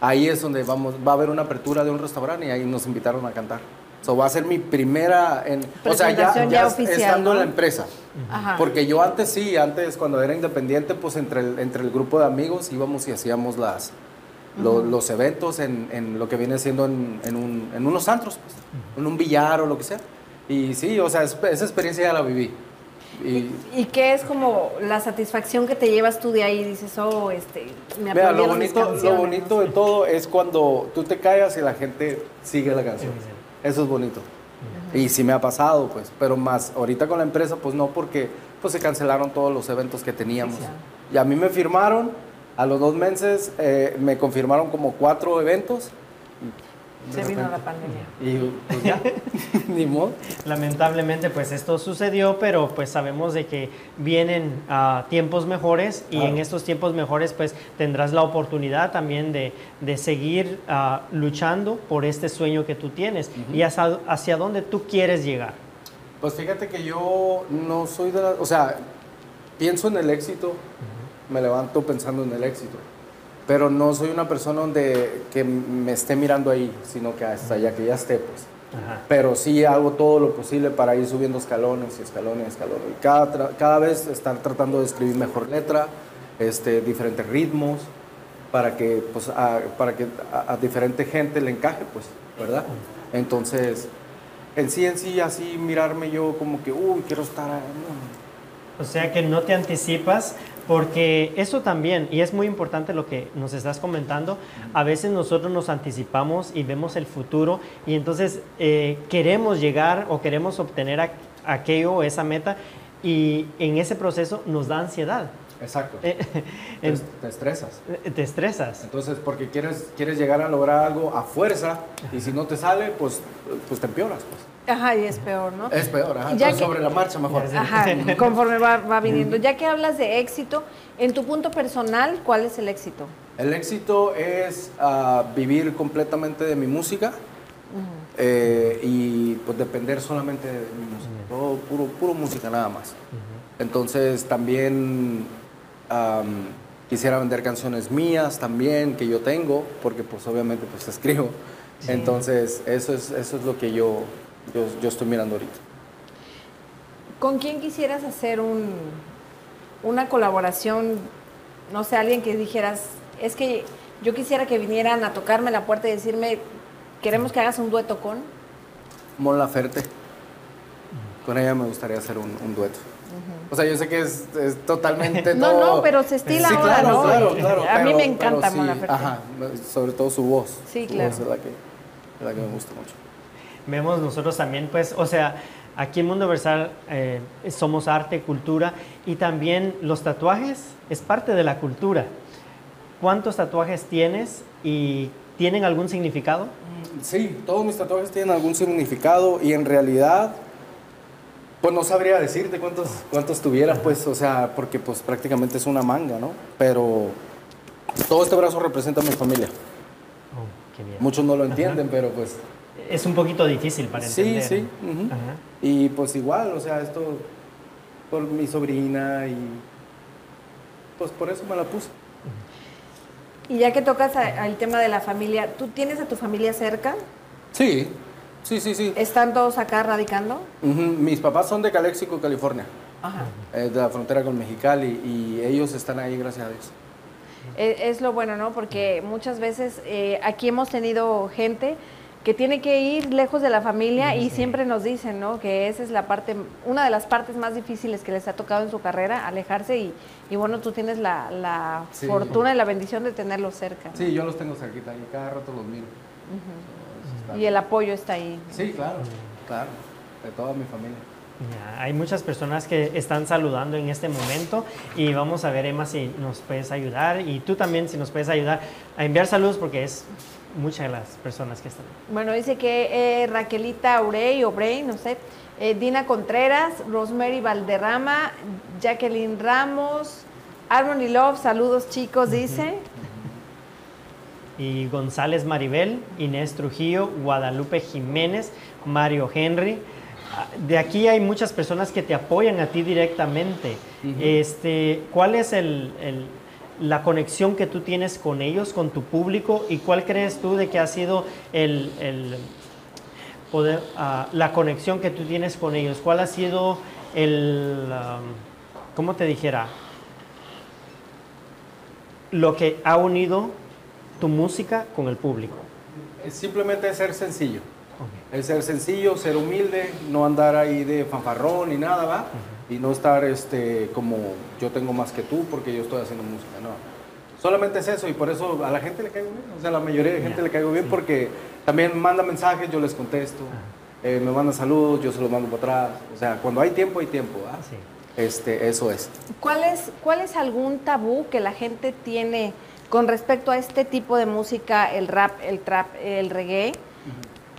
Ahí es donde vamos, va a haber una apertura de un restaurante y ahí nos invitaron a cantar. So, va a ser mi primera, en, o sea, ya, ya ya oficial, estando en ¿no? la empresa. Ajá. Porque yo antes sí, antes cuando era independiente, pues entre el, entre el grupo de amigos íbamos y hacíamos las, lo- los eventos en, en lo que viene siendo en, en un- en unos antros, pues, en un billar o lo que sea. Y sí, o sea, es- esa experiencia ya la viví. Y, ¿Y qué es como la satisfacción que te llevas tú de ahí? Dices, oh, este, me mira, lo mis bonito, lo canciones", bonito de todo es cuando tú te callas y la gente sigue la canción. Eso es bonito. Y sí me ha pasado, pues, pero más ahorita con la empresa, pues no, porque pues se cancelaron todos los eventos que teníamos. Y a mí me firmaron, a los dos meses eh, me confirmaron como cuatro eventos. Se vino la pandemia. Y pues ya, ni modo. Lamentablemente, pues esto sucedió, pero pues sabemos de que vienen ah, tiempos mejores y Claro. en estos tiempos mejores, pues tendrás la oportunidad también de, de seguir ah, luchando por este sueño que tú tienes y hacia, hacia dónde tú quieres llegar. Pues fíjate que yo no soy de la... O sea, pienso en el éxito, me levanto pensando en el éxito, pero no soy una persona donde que me esté mirando ahí, sino que hasta allá que ya esté, pues. Ajá. Pero sí hago todo lo posible para ir subiendo escalones y escalones y escalones. Y cada, cada vez estar tratando de escribir mejor letra, este, diferentes ritmos, para que, pues, a, para que a, a diferente gente le encaje, pues, ¿verdad? Entonces, en sí, en sí, así mirarme yo como que, uy, quiero estar... ahí". O sea que no te anticipas porque eso también, y es muy importante lo que nos estás comentando, a veces nosotros nos anticipamos y vemos el futuro y entonces eh, queremos llegar o queremos obtener a- aquello o esa meta y en ese proceso nos da ansiedad. Exacto. Eh, Te, estresas. te estresas. Entonces, porque quieres, quieres llegar a lograr algo a fuerza y si no te sale, pues, pues te empeoras. Pues. Ajá, y es peor, ¿no? Es peor, ajá. Ya Entonces, que- sobre la marcha mejor. Ajá, conforme va, va viniendo. Ya que hablas de éxito, en tu punto personal, ¿cuál es el éxito? El éxito es ah, vivir completamente de mi música eh, y pues depender solamente de mi música. Todo puro, puro música nada más. Entonces también am, quisiera vender canciones mías también que yo tengo, porque pues obviamente pues escribo. Entonces eso es, eso es lo que yo, yo, yo estoy mirando ahorita. ¿Con quién quisieras hacer un, una colaboración? No sé, alguien que dijeras, es que yo quisiera que vinieran a tocarme la puerta y decirme, queremos que hagas un dueto con. Mon Laferte. Con ella me gustaría hacer un, un dueto. O sea, yo sé que es, es totalmente No, todo- no, pero se estila Sí, ahora, claro, ¿no? claro, claro, A mí pero- me encanta sí, Mon Laferte. Ajá, sobre todo su voz. Sí, Su claro. voz es la que, es la que me gusta mucho. Vemos nosotros también, pues, o sea, aquí en Mundo Versal eh, somos arte, cultura y también los tatuajes es parte de la cultura. ¿Cuántos tatuajes tienes y tienen algún significado? Sí, todos mis tatuajes tienen algún significado y en realidad, pues no sabría decirte cuántos, cuántos tuviera, pues, o sea, porque pues prácticamente es una manga, ¿no? Pero todo este brazo representa a mi familia. Oh, qué bien. Muchos no lo entienden, pero pues Es un poquito difícil para sí, entender. sí. ujú. Ajá. Y pues igual, o sea, esto por mi sobrina y pues por eso me la puse. Y ya que tocas a- al tema de la familia, ¿tú tienes a tu familia cerca? Sí, sí, sí, sí. ¿Están todos acá radicando? Ujú, Mis papás son de Calexico, California, Ajá. eh, de la frontera con Mexicali y ellos están ahí, gracias a Dios. Es, es lo bueno, ¿no? Porque muchas veces eh, aquí hemos tenido gente que tiene que ir lejos de la familia y siempre nos dicen, ¿no? Que esa es la parte, una de las partes más difíciles que les ha tocado en su carrera, alejarse y, y bueno, tú tienes la, la Sí. fortuna y la bendición de tenerlos cerca. ¿no? Sí, yo los tengo cerquita y cada rato los miro. Eso está Y el apoyo está ahí. Sí, claro, claro, de toda mi familia. Ya, hay muchas personas que están saludando en este momento y vamos a ver, Emma, si nos puedes ayudar y tú también si nos puedes ayudar a enviar saludos porque es muchas de las personas que están. Bueno, dice que eh, Raquelita Aurey, Obrey, no sé, eh, Dina Contreras, Rosemary Valderrama, Jacqueline Ramos, Harmony Love, saludos chicos, dice. Y González Maribel, Inés Trujillo, Guadalupe Jiménez, Mario Henry. Ah, De aquí hay muchas personas que te apoyan a ti directamente. este, ¿Cuál es el- el- la conexión que tú tienes con ellos, con tu público? ¿Y cuál crees tú de que ha sido el, el poder, ah, la conexión que tú tienes con ellos? ¿Cuál ha sido el, am, ¿cómo te dijera? Lo que ha unido tu música con el público. Es simplemente ser sencillo. Es ser sencillo, ser humilde, no andar ahí de fanfarrón ni nada, ¿va? Y no estar este, como yo tengo más que tú porque yo estoy haciendo música, no. Solamente es eso y por eso a la gente le caigo bien. O sea, a la mayoría de gente le caigo bien porque también manda mensajes, yo les contesto. eh, me mandan saludos, yo se los mando para atrás. O sea, cuando hay tiempo, hay tiempo, ¿va? Sí. Este, eso es. ¿Cuál es, ¿Cuál es algún tabú que la gente tiene con respecto a este tipo de música, el rap, el trap, el reggae?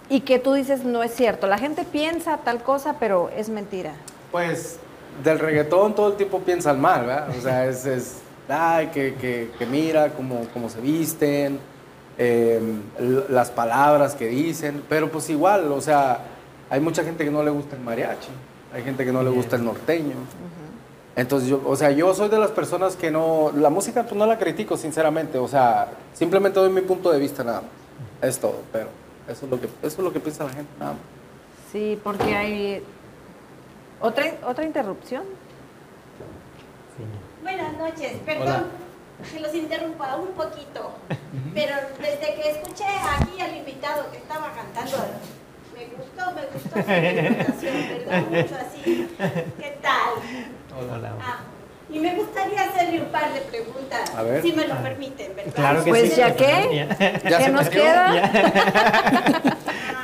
Y que tú dices no es cierto. La gente piensa tal cosa, pero es mentira. Pues del reggaetón todo el tiempo piensan mal, ¿verdad? O sea, es, es ay, que, que- que mira cómo, cómo se visten, eh, l- las palabras que dicen, pero pues igual, o sea, hay mucha gente que no le gusta el mariachi, hay gente que no le gusta el norteño. Entonces, yo, o sea, yo soy de las personas que no, la música pues no la critico, sinceramente, o sea, simplemente doy mi punto de vista nada más, es todo, pero eso es lo que, eso es lo que piensa la gente, nada más. Sí, porque hay otra otra interrupción. Buenas noches, perdón que los interrumpa un poquito, pero desde que escuché aquí al invitado que estaba cantando, me gustó, me gustó su interpretación, ¿verdad? Mucho así. ¿Qué tal? Hola. Ah, y me gustaría hacerle un par de preguntas, A ver. si me lo permiten, ¿verdad? Claro que Pues sí. ya qué, Ya, Ya ¿qué se nos queda?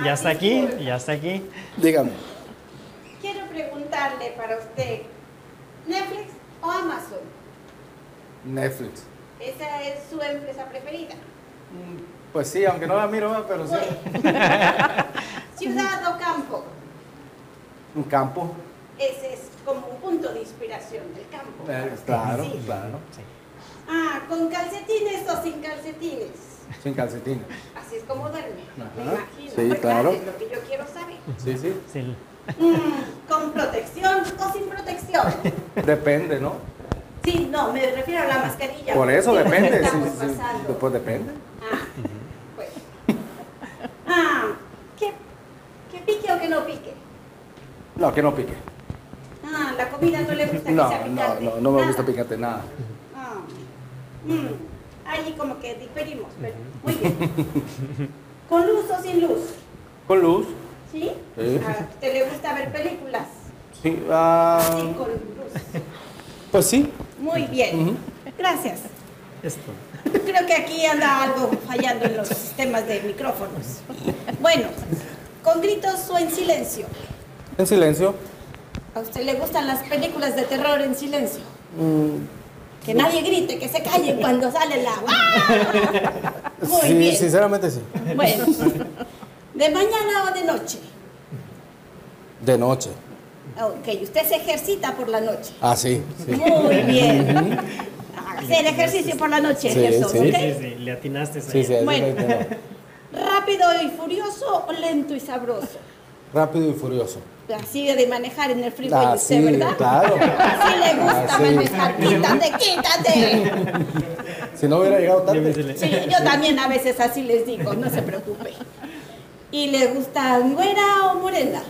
ya está aquí, ya está aquí. Dígame. Preguntarle para usted, ¿Netflix o Amazon? Netflix. Esa es su empresa preferida. Pues sí, aunque no la miro, ¿verdad? pero sí. Ciudad o campo. Un campo. Ese es como un punto de inspiración del campo. Eh, claro, Sí. claro. Ah, ¿con calcetines o sin calcetines? Sin calcetines. Así es como duerme, me imagino. Sí, claro. Es lo que yo quiero saber. Sí, sí. Sí. Mm, ¿Con protección o sin protección? Depende, ¿no? Sí, no, me refiero a la mascarilla. Por eso depende. Sí, sí. Pues depende. Ah, pues. Ah, ¿qué, ¿que pique o que no pique? No, que no pique. Ah, la comida no le gusta que No, sea no, picante. no, no me Nada. gusta picante nada. Ah. Mm. Ahí como que diferimos, pero muy bien. ¿Con luz o sin luz? ¿Con luz? ¿Sí? Sí. ¿A usted le gusta ver películas? Sí, ah, Sí, con luz. pues sí. Muy bien. Gracias. Esto. Creo que aquí anda algo fallando en los sistemas de micrófonos. Bueno, ¿con gritos o en silencio? En silencio. ¿A usted le gustan las películas de terror en silencio? Mm, Que nadie grite, que se callen cuando sale la... ¡Ah! Muy sí, bien. sinceramente sí. Bueno, ¿de mañana o de noche? De noche. Ok, usted se ejercita por la noche. Ah, sí. sí. Muy bien. Hacer ejercicio por la noche, Sí, sí. ¿ok? Sí, sí, le atinaste Bueno. ¿Rápido y furioso o lento y sabroso? Rápido y furioso. Así de manejar en el freeway Ah, usted, sí, ¿verdad? claro. Así le gusta Ah, sí. manejar. Quítate, quítate. Si no hubiera llegado tarde. Sí, yo también a veces así les digo, no se preocupe. ¿Y le gusta güera o morena?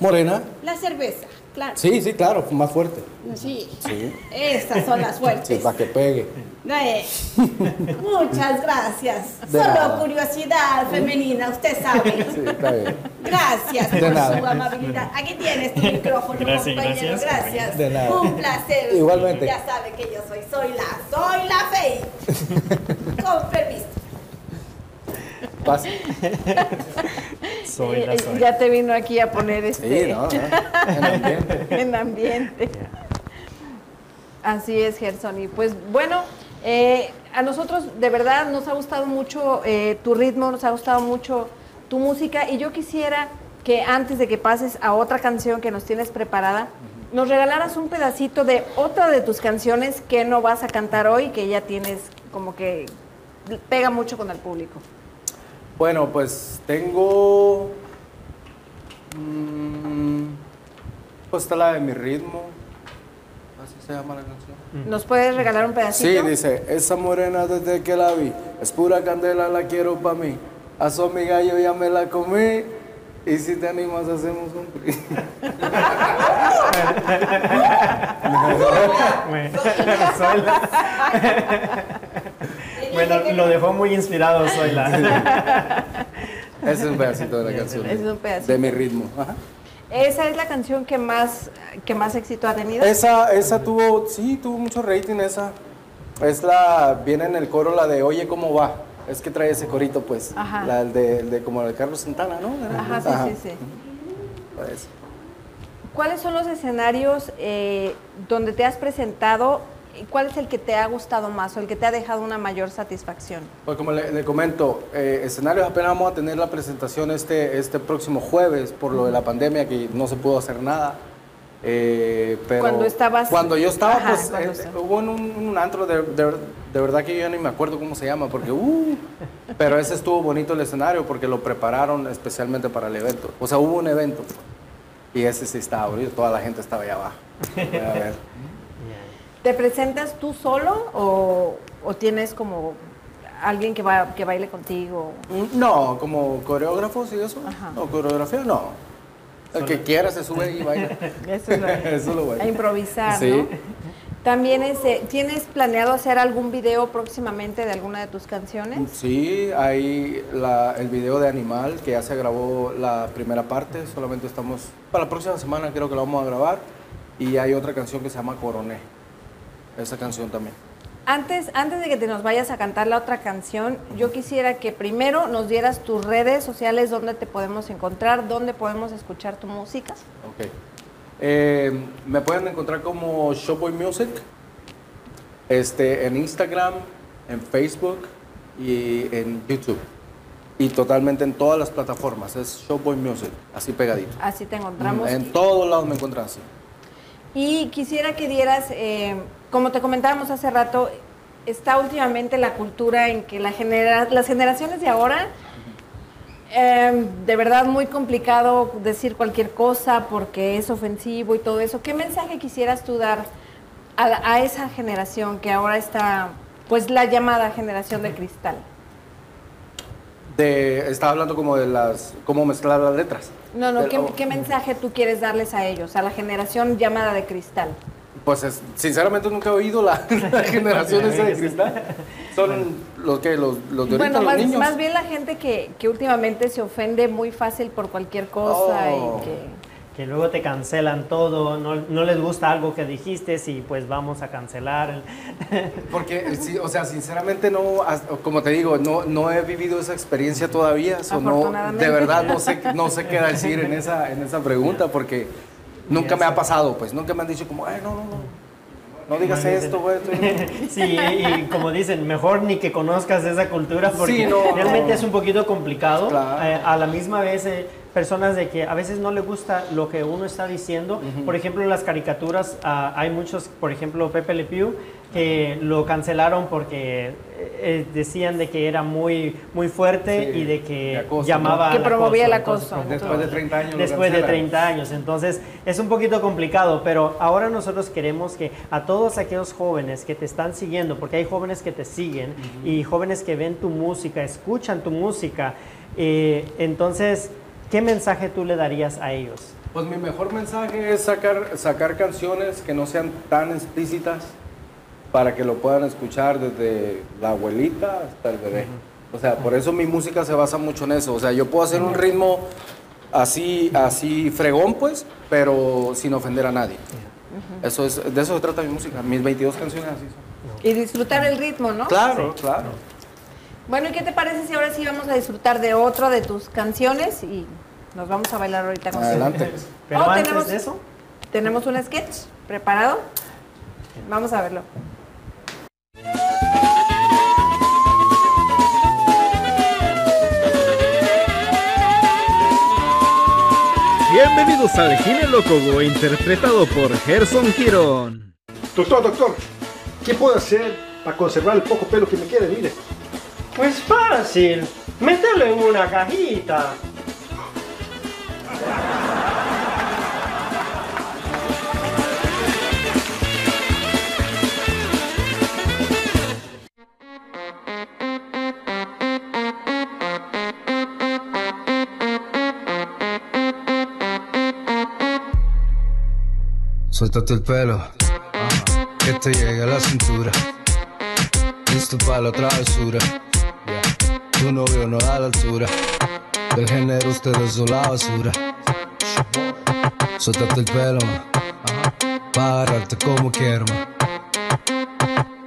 Morena. La cerveza, claro. Sí, sí, claro, más fuerte. Sí. Sí. Esas son las Sí, fuertes. para que pegue. Eh, Muchas gracias. De Solo nada. curiosidad femenina, usted sabe. Sí, está bien. Gracias De por nada. su amabilidad. Aquí tienes tu micrófono, Gracias, compañero. gracias. Gracias. De nada. Un placer. Igualmente. Ya sabe que yo soy, soy la, soy la Fey. Con permiso. Pasa. Soy la Eh, soy. Ya te vino aquí a poner este Sí, no, no. En ambiente. en ambiente. Así es, Gerson. Y pues bueno, eh, a nosotros de verdad nos ha gustado mucho eh, tu ritmo, nos ha gustado mucho tu música y yo quisiera que antes de que pases a otra canción que nos tienes preparada, nos regalaras un pedacito de otra de tus canciones que no vas a cantar hoy, que ya tienes como que pega mucho con el público. Bueno, pues tengo. mm, pues está la de mi ritmo. Así se llama la canción. ¿Nos puedes regalar un Sí, pedacito? dice: Esa morena desde que la vi es pura candela, la quiero pa' mí. A su amiga yo ya me la comí. Y si te animas, hacemos un tri. Bueno, lo dejó muy inspirado, soy la. Ese es un pedacito de la canción. Ese es un pedacito. De mi ritmo. Ajá. Esa es la canción que más, que más éxito ha tenido. Esa, esa tuvo, sí, tuvo mucho rating esa. Es la, viene en el coro la de Oye, ¿cómo va? Es que trae ese corito, pues. Ajá. La el de, el de como el de Carlos Santana, ¿no? Ajá, sí, sí, sí. Pues, ¿Cuáles son los escenarios eh, donde te has presentado? ¿Cuál es el que te ha gustado más o el que te ha dejado una mayor satisfacción? pues como le, le comento, eh, escenarios apenas vamos a tener la presentación este, este próximo jueves por lo de la pandemia que no se pudo hacer nada. Eh, pero Cuando estabas- Cuando yo estaba, Ajá, pues eh, estaba. hubo un, un antro de, de- de verdad que yo ni me acuerdo cómo se llama, porque uh, pero ese estuvo bonito el escenario porque lo prepararon especialmente para el evento. O sea, hubo un evento y ese sí estaba bonito, toda la gente estaba allá abajo. A ver. ¿Te presentas tú solo o, o tienes como alguien que, va, que baile contigo? Mm, No, como coreógrafos y eso. Ajá. No, coreografía no. El que quiera se sube y baila. Eso es lo, Eso es lo bueno. a improvisar, Sí. ¿no? También ese, ¿tienes planeado hacer algún video próximamente de alguna de tus canciones? Sí, hay la- el video de Animal que ya se grabó la primera parte. Solamente estamos. Para la próxima semana creo que la vamos a grabar. Y hay otra canción que se llama Coroné. Esa canción también. Antes, antes de que te nos vayas a cantar la otra canción, yo quisiera que primero nos dieras tus redes sociales, dónde te podemos encontrar, dónde podemos escuchar tu música. Ok. Eh, me pueden encontrar como Showboy Music este, en Instagram, en Facebook y en YouTube. Y totalmente en todas las plataformas. Es Showboy Music, así pegadito. Así te encontramos. En todos lados me encuentran así. Y quisiera que dieras, eh, como te comentábamos hace rato, está últimamente la cultura en que la genera- las generaciones de ahora, eh, de verdad muy complicado decir cualquier cosa porque es ofensivo y todo eso. ¿Qué mensaje quisieras tú dar a, esa generación que ahora está, pues la llamada generación de cristal? De, estaba hablando como de las, cómo mezclar las letras. No, no, Del- ¿qué, oh, qué mensaje tú quieres darles a ellos, a la generación llamada de cristal? Pues es- sinceramente nunca he oído la, la generación esa de cristal. Son los que los, los de ahorita, Bueno, los más, niños. más bien la gente que, que últimamente se ofende muy fácil por cualquier cosa Oh. y que... Que luego te cancelan todo, no, no les gusta algo que dijiste y pues vamos a cancelar. Porque, sí, o sea, sinceramente no, as- como te digo, no, no he vivido esa experiencia todavía. so no, de verdad no sé, no sé qué decir en esa, en esa pregunta porque nunca me ha pasado, pues nunca me han dicho como, ay, no, no, no, no digas esto, güey. tú". Sí, y como dicen, mejor ni que conozcas esa cultura porque Sí, no, realmente no. es un poquito complicado. Claro. Eh, a la misma vez, eh, personas de que a veces no le gusta lo que uno está diciendo. Por ejemplo, en las caricaturas ah, hay muchos, por ejemplo, Pepe Le Pew, que lo cancelaron porque eh, eh, decían de que era muy, muy fuerte Sí, y de de que acoso, llamaba ¿no? Que promovía el Entonces, acoso. Después de 30 años. lo Después de cancelan. 30 años, entonces es un poquito complicado, pero ahora nosotros queremos que a todos aquellos jóvenes que te están siguiendo, porque hay jóvenes que te siguen y jóvenes que ven tu música, escuchan tu música, eh, entonces, ¿qué mensaje tú le darías a ellos? Pues mi mejor mensaje es sacar, sacar canciones que no sean tan explícitas para que lo puedan escuchar desde la abuelita hasta el bebé. O sea, por eso mi música se basa mucho en eso. O sea, yo puedo hacer un ritmo así, así fregón, pues, pero sin ofender a nadie. Eso es, de eso se trata mi música. Mis 22 canciones así son. Y disfrutar el ritmo, ¿no? Claro, claro. Bueno, ¿y qué te parece si ahora sí vamos a disfrutar de otra de tus canciones y nos vamos a bailar ahorita con Adelante. Pero Oh, antes tenemos- de eso, Tenemos un sketch preparado. Vamos a verlo. Bienvenidos al Gine Locobo, interpretado por Gerson Girón. Doctor, doctor, ¿qué puedo hacer para conservar el poco pelo que me quede? Mire. Pues fácil, mételo en una cajita. Suéltate el pelo, que te llegue a la cintura. Listo para la travesura. Tu novio no da la altura. Del género ustedes son la basura. Suéltate el pelo, ma. Pa' agarrarte como quiero, ma.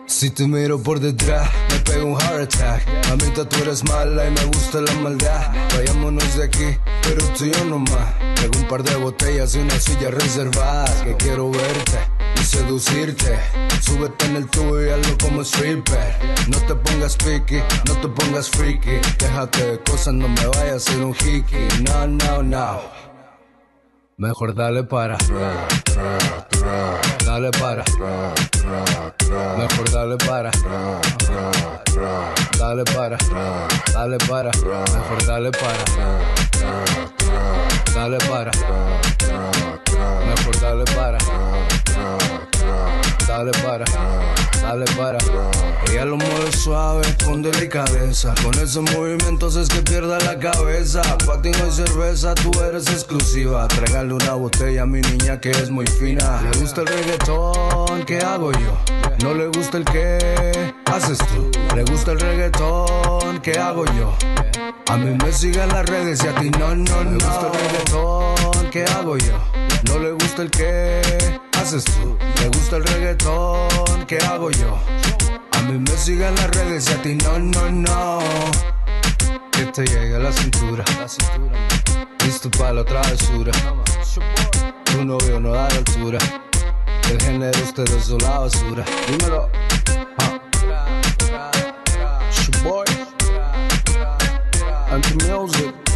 Si te miro por detrás, me pego un heart attack. Mamita, tú eres mala y me gusta la maldad. Vayámonos de aquí, pero tú y yo nomás. Traigo un par de botellas y una silla reservada. Que quiero verte seducirte. Súbete en el tubo y hazlo como stripper. No te pongas picky, no te pongas freaky. Déjate de cosas, no me vayas a hacer un hickey. No, no, no. Mejor dale para. Dale para. Mejor dale para. Dale para. Dale para. Mejor dale para. Dale para. Mejor dale para. Dale para. Dale para. Ella lo mueve suave, con delicadeza. Con esos movimientos es que pierda la cabeza. Pa' ti no hay cerveza, tú eres exclusiva. Tráigale una botella a mi niña que es muy fina. Le gusta el reggaetón, ¿qué hago yo? No le gusta el que haces tú. Le gusta el reggaetón, ¿qué hago yo? A mí me siguen las redes y a ti no, no, no. Le gusta el reggaetón, ¿qué hago yo? No le gusta el que haces tú. Le gusta el reggaetón, ¿qué hago yo? A mí me siguen las redes y a ti no, no, no. Que te llegue a la cintura. Listo para la travesura. Tu novio no da la altura. El género ustedes son la basura. Dímelo. It's your boy. Gracias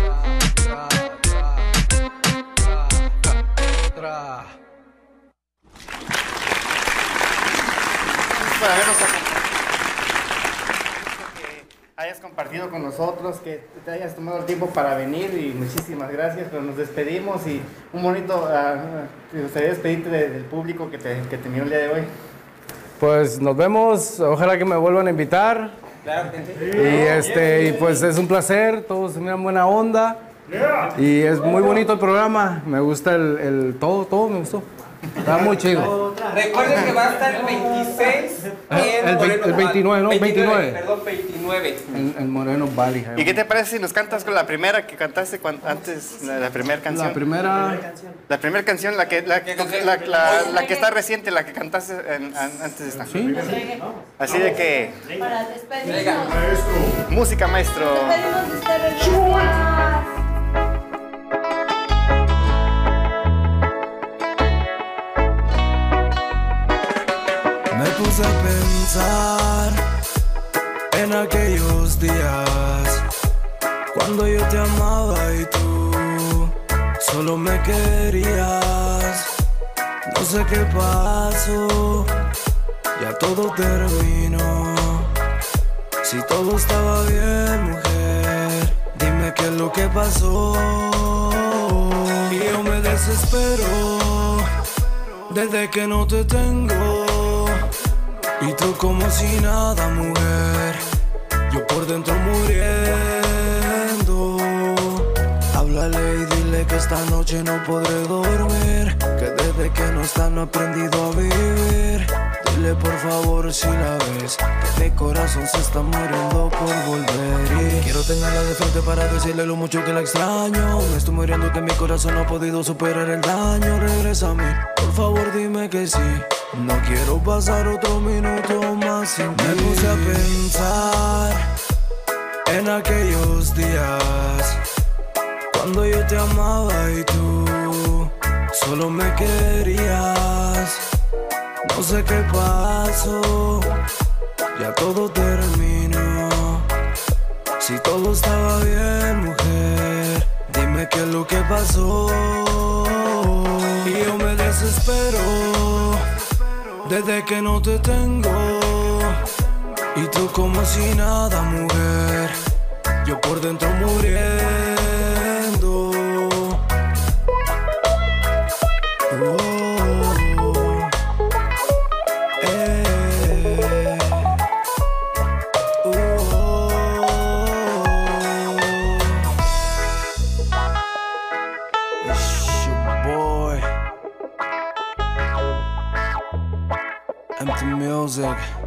compartido con nosotros, que te hayas tomado el tiempo para venir y muchísimas gracias. Pero nos despedimos y un bonito. ¿Te gustaría despedirte de- del público que te, que te miró el día de hoy? Pues nos vemos, ojalá que me vuelvan a invitar Claro que sí. Y este, y pues es un placer, todos miran buena onda. Y es muy bonito el programa, me gusta el, el- todo, todo me gustó. Está muy chido. Recuerden que va a estar el 26 en El Moreno el 29, ¿no? Valley. 29. Perdón, 29. En, en Moreno Valley. ¿Y qué te parece si nos cantas con la primera que cantaste antes, la, la primera canción? La primera, La primera canción, la que, la, la, la- la que está reciente, la que cantaste en- antes de esta. Así de que, Para despedirnos. música maestro. Despedimos de ustedes. Puse a pensar en aquellos días cuando yo te amaba y tú solo me querías. No sé qué pasó, ya todo terminó. Si todo estaba bien, mujer, dime qué es lo que pasó. Y yo me desespero desde que no te tengo. Y tú como si nada, mujer. Yo por dentro muriendo. Háblale y dile que esta noche no podré dormir. Que desde que no está no he aprendido a vivir. Dile por favor si la ves. Que mi corazón se está muriendo por volver. Y quiero tenerla de frente para decirle lo mucho que la extraño. Me estoy muriendo que mi corazón no ha podido superar el daño. Regresa a mí, por favor dime que sí. No quiero pasar otro minuto más sin ti. Me puse a pensar en aquellos días cuando yo te amaba y tú solo me querías. No sé qué pasó, ya todo terminó. Si todo estaba bien, mujer, dime qué es lo que pasó. Y yo me desespero desde que no te tengo. Y tú como si nada, mujer. Yo por dentro muriendo. Music.